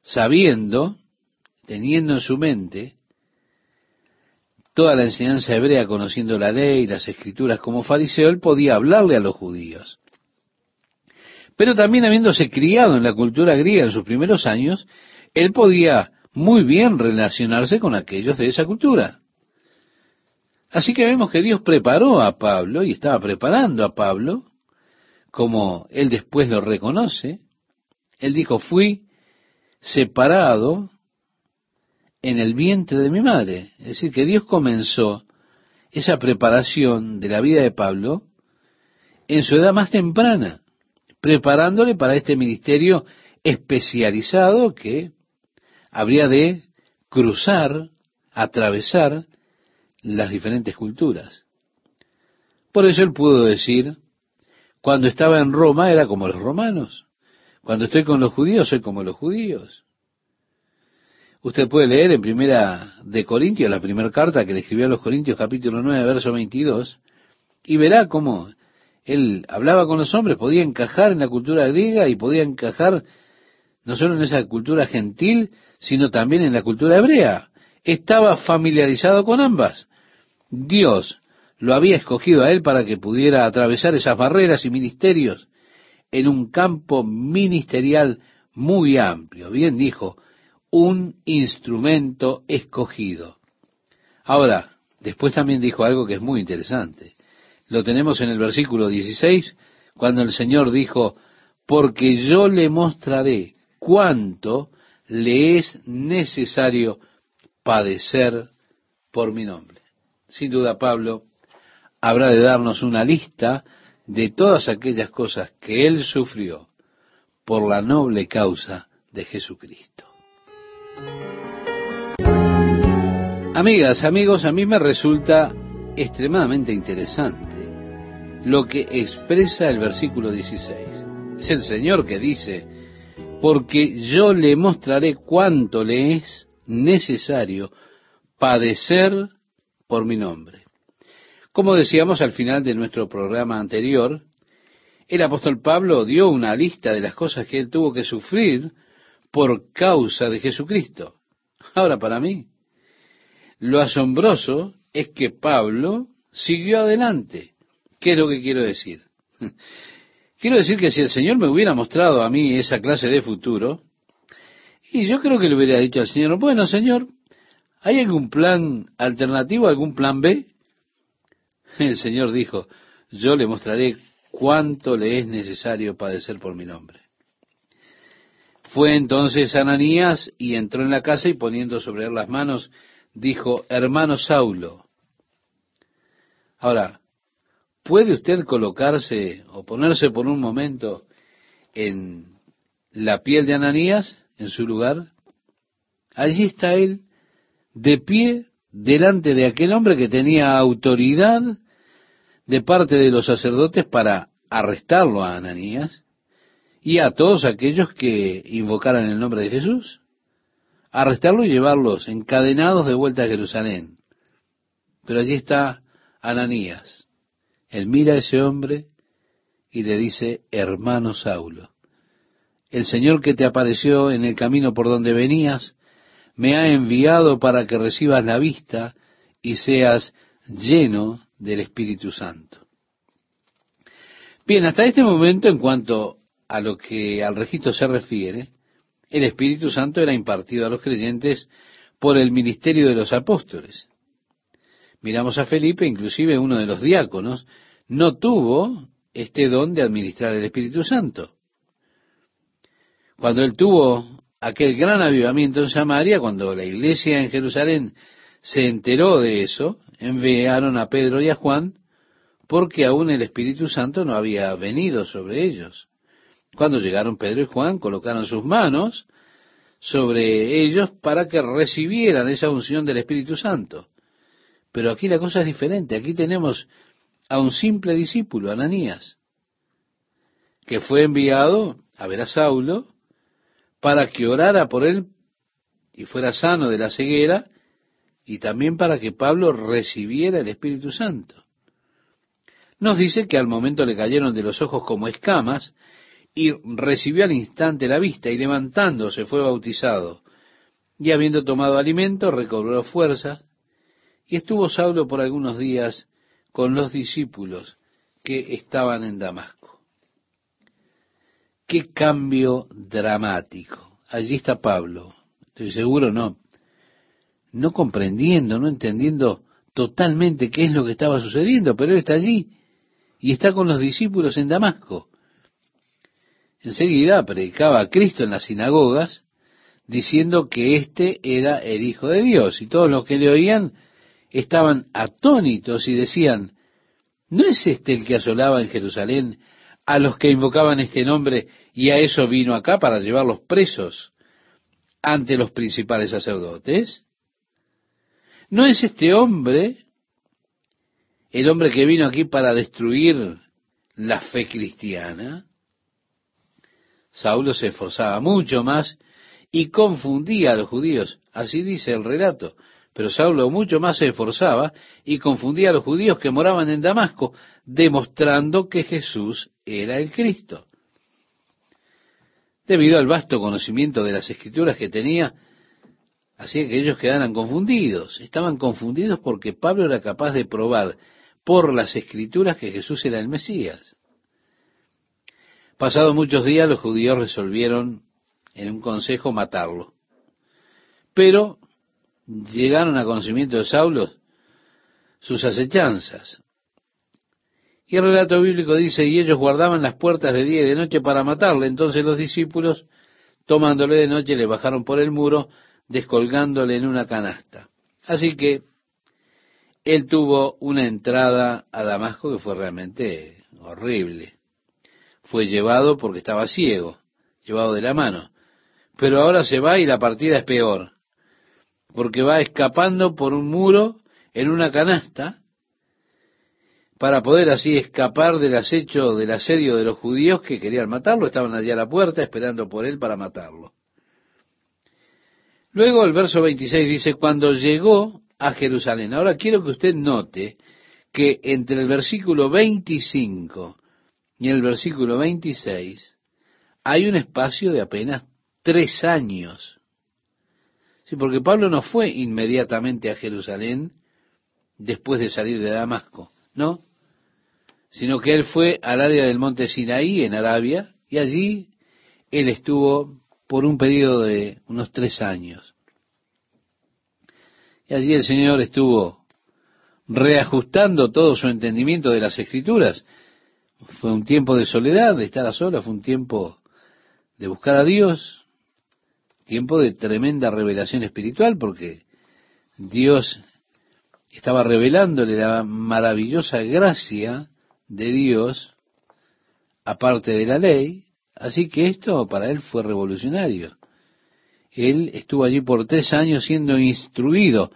sabiendo, teniendo en su mente toda la enseñanza hebrea, conociendo la ley, las escrituras como fariseo, él podía hablarle a los judíos. Pero también habiéndose criado en la cultura griega en sus primeros años, él podía muy bien relacionarse con aquellos de esa cultura. Así que vemos que Dios preparó a Pablo y estaba preparando a Pablo, como él después lo reconoce. Él dijo, fui separado en el vientre de mi madre. Es decir, que Dios comenzó esa preparación de la vida de Pablo en su edad más temprana, preparándole para este ministerio especializado que habría de cruzar, atravesar las diferentes culturas. Por eso él pudo decir, cuando estaba en Roma era como los romanos, cuando estoy con los judíos soy como los judíos. Usted puede leer en primera de Corintios, la primera carta que le escribió a los Corintios capítulo 9, verso 22, y verá cómo él hablaba con los hombres, podía encajar en la cultura griega y podía encajar no solo en esa cultura gentil, sino también en la cultura hebrea. Estaba familiarizado con ambas. Dios lo había escogido a él para que pudiera atravesar esas barreras y ministerios en un campo ministerial muy amplio. Bien dijo, un instrumento escogido. Ahora, después también dijo algo que es muy interesante. Lo tenemos en el versículo 16, cuando el Señor dijo, porque yo le mostraré cuánto le es necesario padecer por mi nombre. Sin duda, Pablo habrá de darnos una lista de todas aquellas cosas que él sufrió por la noble causa de Jesucristo. Amigas, amigos, a mí me resulta extremadamente interesante lo que expresa el versículo 16. Es el Señor que dice, porque yo le mostraré cuánto le es necesario padecer por mi nombre. Como decíamos al final de nuestro programa anterior, el apóstol Pablo dio una lista de las cosas que él tuvo que sufrir por causa de Jesucristo. Ahora, para mí, lo asombroso es que Pablo siguió adelante. ¿Qué es lo que quiero decir? Quiero decir que si el Señor me hubiera mostrado a mí esa clase de futuro, y yo creo que le hubiera dicho al Señor, bueno, Señor, ¿hay algún plan alternativo, algún plan B? El Señor dijo, yo le mostraré cuánto le es necesario padecer por mi nombre. Fue entonces Ananías y entró en la casa y poniendo sobre él las manos, dijo, hermano Saulo. Ahora, ¿puede usted colocarse o ponerse por un momento en la piel de Ananías, en su lugar? Allí está él, de pie, delante de aquel hombre que tenía autoridad de parte de los sacerdotes para arrestarlo a Ananías y a todos aquellos que invocaran el nombre de Jesús, arrestarlo y llevarlos encadenados de vuelta a Jerusalén. Pero allí está Ananías. Él mira a ese hombre y le dice, hermano Saulo, el Señor que te apareció en el camino por donde venías, me ha enviado para que recibas la vista y seas lleno del Espíritu Santo. Bien, hasta este momento, en cuanto a lo que al registro se refiere, el Espíritu Santo era impartido a los creyentes por el ministerio de los apóstoles. Miramos a Felipe, inclusive uno de los diáconos, no tuvo este don de administrar el Espíritu Santo. Cuando él tuvo aquel gran avivamiento en Samaria, cuando la iglesia en Jerusalén se enteró de eso, enviaron a Pedro y a Juan porque aún el Espíritu Santo no había venido sobre ellos. Cuando llegaron Pedro y Juan, colocaron sus manos sobre ellos para que recibieran esa unción del Espíritu Santo. Pero aquí la cosa es diferente. Aquí tenemos a un simple discípulo, Ananías, que fue enviado a ver a Saulo para que orara por él y fuera sano de la ceguera y también para que Pablo recibiera el Espíritu Santo. Nos dice que al momento le cayeron de los ojos como escamas y recibió al instante la vista y levantándose fue bautizado y habiendo tomado alimento recobró fuerzas y estuvo Saulo por algunos días con los discípulos que estaban en Damasco. Qué cambio dramático. Allí está Pablo. Estoy seguro, no. No comprendiendo, no entendiendo totalmente qué es lo que estaba sucediendo, pero él está allí y está con los discípulos en Damasco. Enseguida predicaba a Cristo en las sinagogas, diciendo que éste era el Hijo de Dios, y todos los que le oían estaban atónitos y decían, ¿no es este el que asolaba en Jerusalén a los que invocaban este nombre y a eso vino acá para llevarlos presos ante los principales sacerdotes? ¿No es este hombre el hombre que vino aquí para destruir la fe cristiana? Saulo se esforzaba mucho más y confundía a los judíos. Así dice el relato. Pero Saulo mucho más se esforzaba y confundía a los judíos que moraban en Damasco, demostrando que Jesús era el Cristo. Debido al vasto conocimiento de las escrituras que tenía, hacía que ellos quedaran confundidos. Estaban confundidos porque Pablo era capaz de probar por las escrituras que Jesús era el Mesías. Pasados muchos días los judíos resolvieron en un consejo matarlo. Pero llegaron a conocimiento de Saulo sus acechanzas. Y el relato bíblico dice, y ellos guardaban las puertas de día y de noche para matarle. Entonces los discípulos, tomándole de noche, le bajaron por el muro, descolgándole en una canasta. Así que él tuvo una entrada a Damasco que fue realmente horrible. Fue llevado porque estaba ciego, llevado de la mano. Pero ahora se va y la partida es peor porque va escapando por un muro en una canasta para poder así escapar del acecho, del asedio de los judíos que querían matarlo, estaban allí a la puerta esperando por él para matarlo. Luego el verso 26 dice, cuando llegó a Jerusalén. Ahora quiero que usted note que entre el versículo 25 y el versículo 26 hay un espacio de apenas tres años porque Pablo no fue inmediatamente a Jerusalén después de salir de Damasco, no, sino que él fue al área del monte Sinaí en Arabia y allí él estuvo por un periodo de unos tres años. Y allí el Señor estuvo reajustando todo su entendimiento de las escrituras. Fue un tiempo de soledad, de estar a solas, fue un tiempo de buscar a Dios, tiempo de tremenda revelación espiritual porque Dios estaba revelándole la maravillosa gracia de Dios aparte de la ley, así que esto para él fue revolucionario. Él estuvo allí por tres años siendo instruido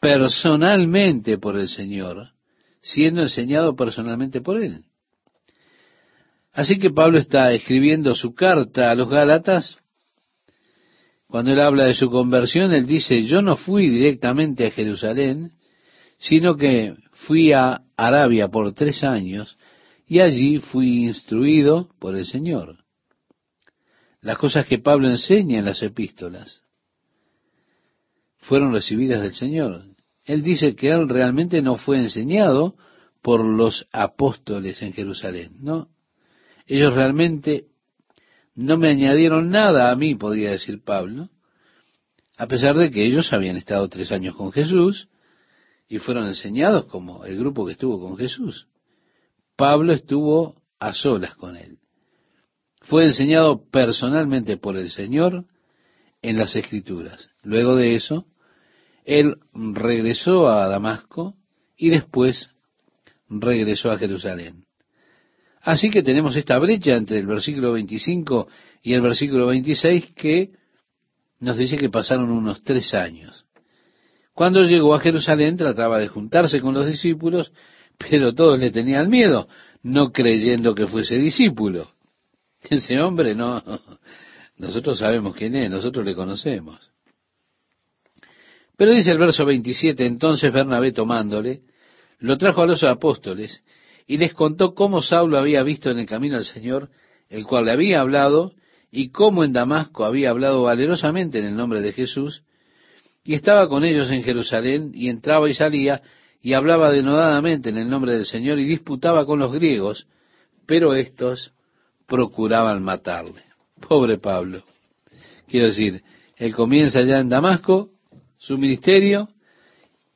personalmente por el Señor, siendo enseñado personalmente por él. Así que Pablo está escribiendo su carta a los Gálatas cuando él habla de su conversión, él dice, yo no fui directamente a Jerusalén, sino que fui a Arabia por tres años y allí fui instruido por el Señor. Las cosas que Pablo enseña en las epístolas fueron recibidas del Señor. Él dice que él realmente no fue enseñado por los apóstoles en Jerusalén, ¿no? Ellos realmente no me añadieron nada a mí, podría decir Pablo, a pesar de que ellos habían estado tres años con Jesús y fueron enseñados como el grupo que estuvo con Jesús. Pablo estuvo a solas con él. Fue enseñado personalmente por el Señor en las Escrituras. Luego de eso, él regresó a Damasco y después regresó a Jerusalén. Así que tenemos esta brecha entre el versículo 25 y el versículo 26 que nos dice que pasaron unos tres años. Cuando llegó a Jerusalén trataba de juntarse con los discípulos, pero todos le tenían miedo, no creyendo que fuese discípulo. Ese hombre no, nosotros sabemos quién es, nosotros le conocemos. Pero dice el verso 27, entonces Bernabé tomándole, lo trajo a los apóstoles y les contó cómo Saulo había visto en el camino al Señor, el cual le había hablado, y cómo en Damasco había hablado valerosamente en el nombre de Jesús, y estaba con ellos en Jerusalén, y entraba y salía, y hablaba denodadamente en el nombre del Señor, y disputaba con los griegos, pero éstos procuraban matarle. Pobre Pablo. Quiero decir, él comienza ya en Damasco su ministerio,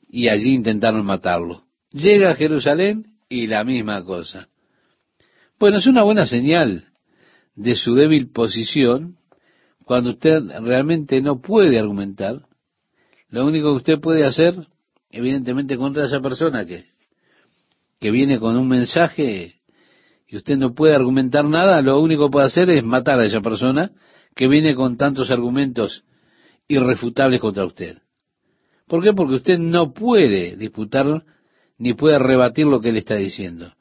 y allí intentaron matarlo. Llega a Jerusalén y la misma cosa. Bueno, es una buena señal de su débil posición cuando usted realmente no puede argumentar. Lo único que usted puede hacer, evidentemente, contra esa persona que, que viene con un mensaje y usted no puede argumentar nada, lo único que puede hacer es matar a esa persona que viene con tantos argumentos irrefutables contra usted. ¿Por qué? Porque usted no puede disputar ni puede rebatir lo que él está diciendo.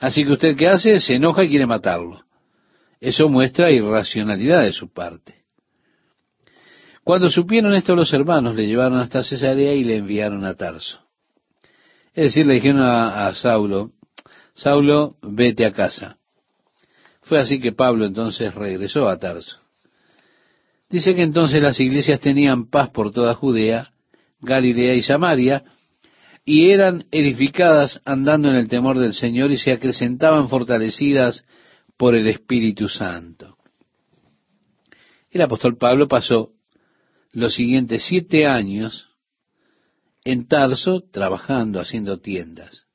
Así que usted qué hace? Se enoja y quiere matarlo. Eso muestra irracionalidad de su parte. Cuando supieron esto los hermanos, le llevaron hasta Cesarea y le enviaron a Tarso. Es decir, le dijeron a, a Saulo, Saulo, vete a casa. Fue así que Pablo entonces regresó a Tarso. Dice que entonces las iglesias tenían paz por toda Judea, Galilea y Samaria, y eran edificadas andando en el temor del Señor y se acrecentaban fortalecidas por el Espíritu Santo. El apóstol Pablo pasó los siguientes siete años en Tarso trabajando, haciendo tiendas.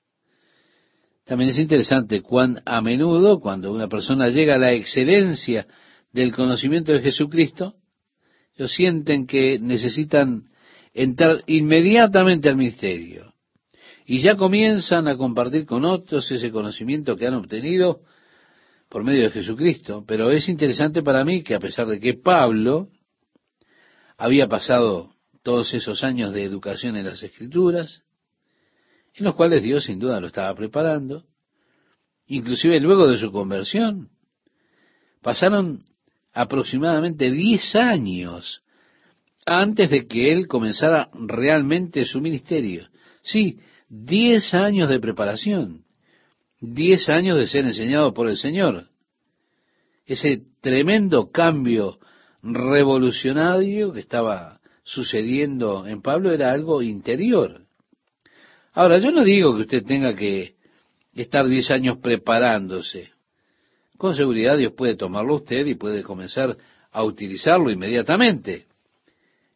También es interesante cuán a menudo, cuando una persona llega a la excelencia del conocimiento de Jesucristo, ellos sienten que necesitan entrar inmediatamente al misterio y ya comienzan a compartir con otros ese conocimiento que han obtenido por medio de Jesucristo. Pero es interesante para mí que a pesar de que Pablo había pasado todos esos años de educación en las escrituras, en los cuales Dios sin duda lo estaba preparando, inclusive luego de su conversión, pasaron aproximadamente diez años antes de que él comenzara realmente su ministerio. Sí, Diez años de preparación, diez años de ser enseñado por el Señor. Ese tremendo cambio revolucionario que estaba sucediendo en Pablo era algo interior. Ahora, yo no digo que usted tenga que estar diez años preparándose. Con seguridad Dios puede tomarlo usted y puede comenzar a utilizarlo inmediatamente.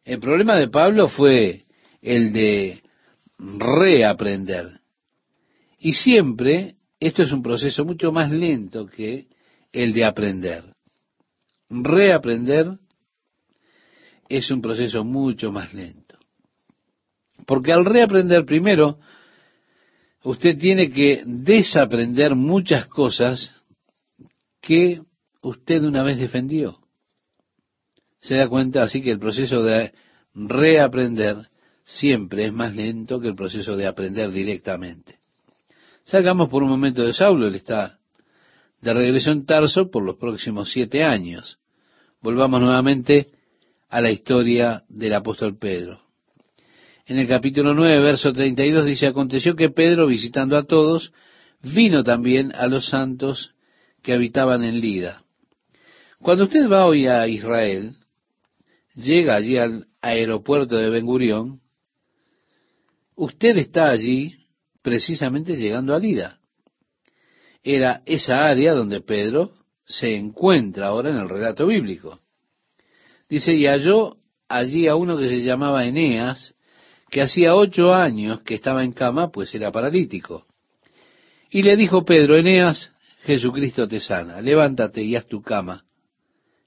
El problema de Pablo fue el de reaprender. Y siempre esto es un proceso mucho más lento que el de aprender. Reaprender es un proceso mucho más lento. Porque al reaprender primero, usted tiene que desaprender muchas cosas que usted una vez defendió. Se da cuenta así que el proceso de reaprender siempre es más lento que el proceso de aprender directamente. Salgamos por un momento de Saulo, él está de regreso en Tarso por los próximos siete años. Volvamos nuevamente a la historia del apóstol Pedro. En el capítulo 9, verso 32 dice, aconteció que Pedro, visitando a todos, vino también a los santos que habitaban en Lida. Cuando usted va hoy a Israel, llega allí al aeropuerto de Ben Gurión, Usted está allí precisamente llegando a Lida. Era esa área donde Pedro se encuentra ahora en el relato bíblico. Dice, y halló allí a uno que se llamaba Eneas, que hacía ocho años que estaba en cama, pues era paralítico. Y le dijo Pedro, Eneas, Jesucristo te sana, levántate y haz tu cama.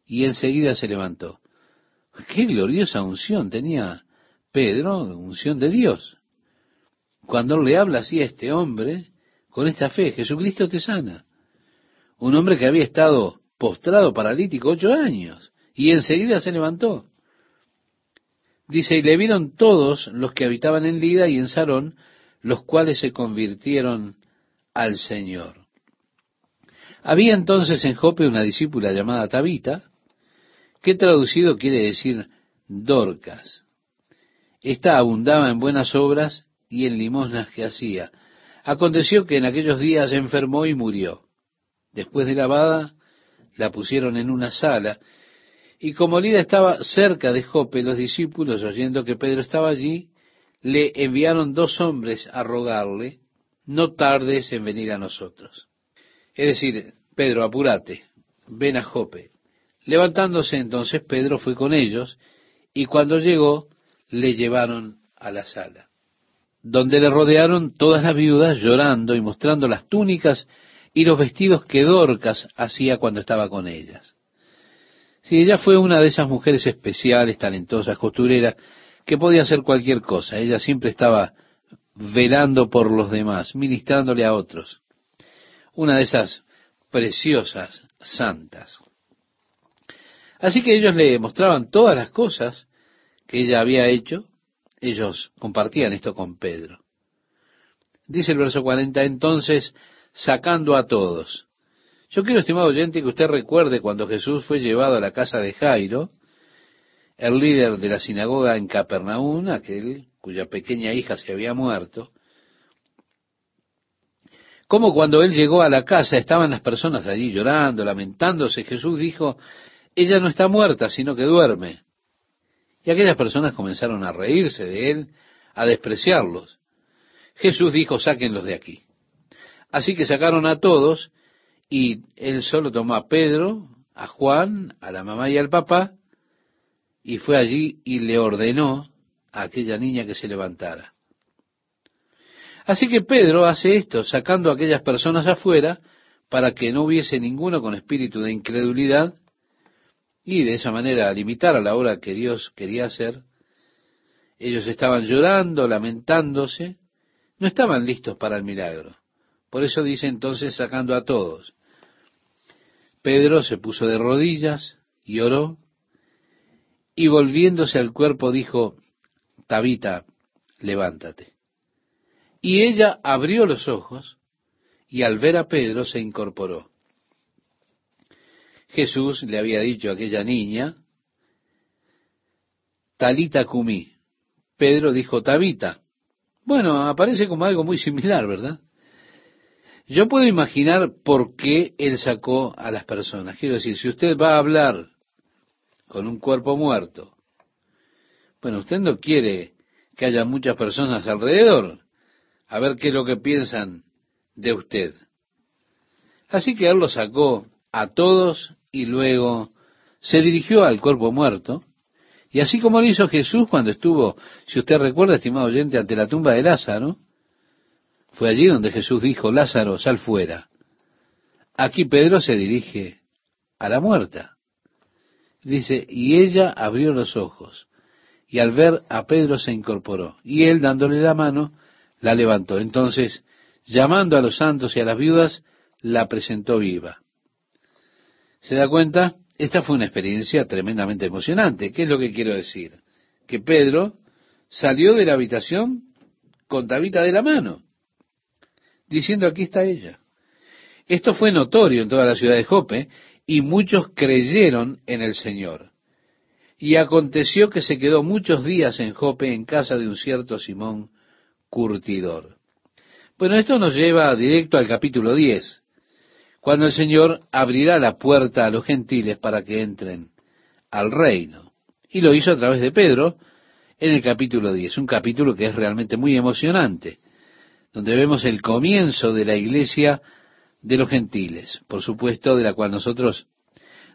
Y enseguida se levantó. Qué gloriosa unción tenía Pedro, unción de Dios. Cuando le habla así a este hombre, con esta fe, Jesucristo te sana. Un hombre que había estado postrado paralítico ocho años y enseguida se levantó. Dice, y le vieron todos los que habitaban en Lida y en Sarón, los cuales se convirtieron al Señor. Había entonces en Jope una discípula llamada Tabita, que traducido quiere decir Dorcas. Esta abundaba en buenas obras y en limosnas que hacía. Aconteció que en aquellos días enfermó y murió. Después de lavada, la pusieron en una sala, y como Lida estaba cerca de Jope, los discípulos, oyendo que Pedro estaba allí, le enviaron dos hombres a rogarle, no tardes en venir a nosotros. Es decir, Pedro, apúrate, ven a Jope. Levantándose entonces, Pedro fue con ellos, y cuando llegó, le llevaron a la sala, donde le rodearon todas las viudas llorando y mostrando las túnicas y los vestidos que Dorcas hacía cuando estaba con ellas. Si ella fue una de esas mujeres especiales, talentosas, costureras, que podía hacer cualquier cosa. Ella siempre estaba velando por los demás, ministrándole a otros. Una de esas preciosas santas. Así que ellos le mostraban todas las cosas que ella había hecho. Ellos compartían esto con Pedro. Dice el verso 40, entonces sacando a todos. Yo quiero, estimado oyente, que usted recuerde cuando Jesús fue llevado a la casa de Jairo, el líder de la sinagoga en Capernaum, aquel cuya pequeña hija se había muerto, como cuando él llegó a la casa estaban las personas allí llorando, lamentándose, Jesús dijo, ella no está muerta, sino que duerme. Y aquellas personas comenzaron a reírse de él, a despreciarlos. Jesús dijo, sáquenlos de aquí. Así que sacaron a todos y él solo tomó a Pedro, a Juan, a la mamá y al papá, y fue allí y le ordenó a aquella niña que se levantara. Así que Pedro hace esto, sacando a aquellas personas afuera para que no hubiese ninguno con espíritu de incredulidad y de esa manera limitar a la obra que Dios quería hacer. Ellos estaban llorando, lamentándose, no estaban listos para el milagro. Por eso dice entonces sacando a todos. Pedro se puso de rodillas y oró, y volviéndose al cuerpo dijo, Tabita, levántate. Y ella abrió los ojos, y al ver a Pedro se incorporó. Jesús le había dicho a aquella niña, Talita cumí. Pedro dijo Tabita. Bueno, aparece como algo muy similar, ¿verdad? Yo puedo imaginar por qué él sacó a las personas. Quiero decir, si usted va a hablar con un cuerpo muerto, bueno, usted no quiere que haya muchas personas alrededor a ver qué es lo que piensan de usted. Así que él lo sacó a todos y luego se dirigió al cuerpo muerto. Y así como lo hizo Jesús cuando estuvo, si usted recuerda, estimado oyente, ante la tumba de Lázaro, fue allí donde Jesús dijo, Lázaro, sal fuera. Aquí Pedro se dirige a la muerta. Dice, y ella abrió los ojos, y al ver a Pedro se incorporó, y él dándole la mano, la levantó. Entonces, llamando a los santos y a las viudas, la presentó viva. ¿Se da cuenta? Esta fue una experiencia tremendamente emocionante. ¿Qué es lo que quiero decir? Que Pedro salió de la habitación con Tabita de la mano diciendo aquí está ella. Esto fue notorio en toda la ciudad de Jope y muchos creyeron en el Señor. Y aconteció que se quedó muchos días en Jope en casa de un cierto Simón curtidor. Bueno, esto nos lleva directo al capítulo 10, cuando el Señor abrirá la puerta a los gentiles para que entren al reino. Y lo hizo a través de Pedro en el capítulo 10, un capítulo que es realmente muy emocionante donde vemos el comienzo de la iglesia de los gentiles, por supuesto, de la cual nosotros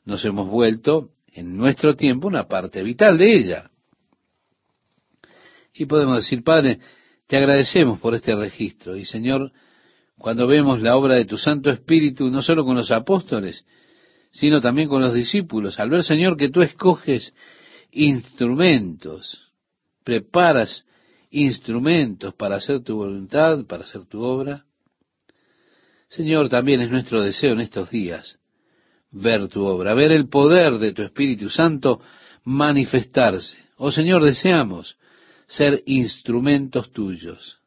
nos hemos vuelto en nuestro tiempo una parte vital de ella. Y podemos decir, Padre, te agradecemos por este registro. Y Señor, cuando vemos la obra de tu Santo Espíritu, no solo con los apóstoles, sino también con los discípulos, al ver, Señor, que tú escoges instrumentos, preparas instrumentos para hacer tu voluntad, para hacer tu obra. Señor, también es nuestro deseo en estos días ver tu obra, ver el poder de tu Espíritu Santo manifestarse. Oh Señor, deseamos ser instrumentos tuyos.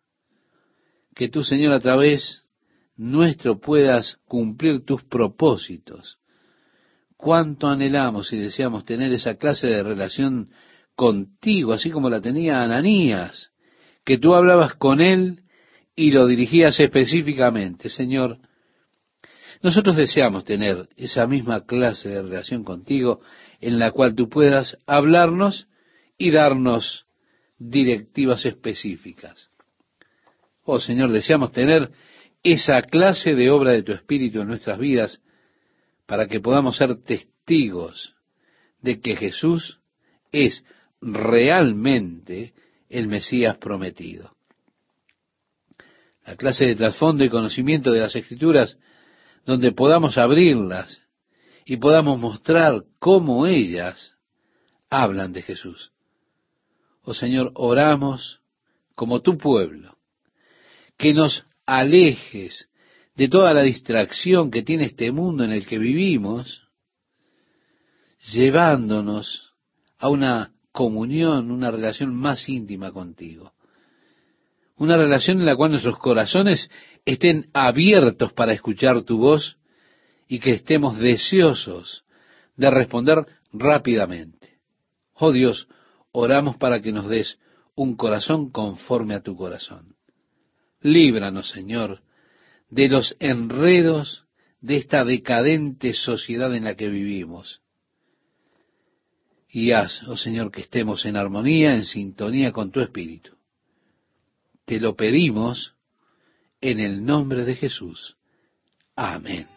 Que tú, Señor, a través nuestro puedas cumplir tus propósitos. Cuánto anhelamos y deseamos tener esa clase de relación contigo, así como la tenía Ananías, que tú hablabas con él y lo dirigías específicamente. Señor, nosotros deseamos tener esa misma clase de relación contigo en la cual tú puedas hablarnos y darnos directivas específicas. Oh Señor, deseamos tener esa clase de obra de tu Espíritu en nuestras vidas para que podamos ser testigos de que Jesús es realmente el Mesías prometido. La clase de trasfondo y conocimiento de las Escrituras donde podamos abrirlas y podamos mostrar cómo ellas hablan de Jesús. Oh Señor, oramos como tu pueblo, que nos alejes de toda la distracción que tiene este mundo en el que vivimos, llevándonos a una comunión, una relación más íntima contigo. Una relación en la cual nuestros corazones estén abiertos para escuchar tu voz y que estemos deseosos de responder rápidamente. Oh Dios, oramos para que nos des un corazón conforme a tu corazón. Líbranos, Señor, de los enredos de esta decadente sociedad en la que vivimos. Y haz, oh Señor, que estemos en armonía, en sintonía con tu Espíritu. Te lo pedimos en el nombre de Jesús. Amén.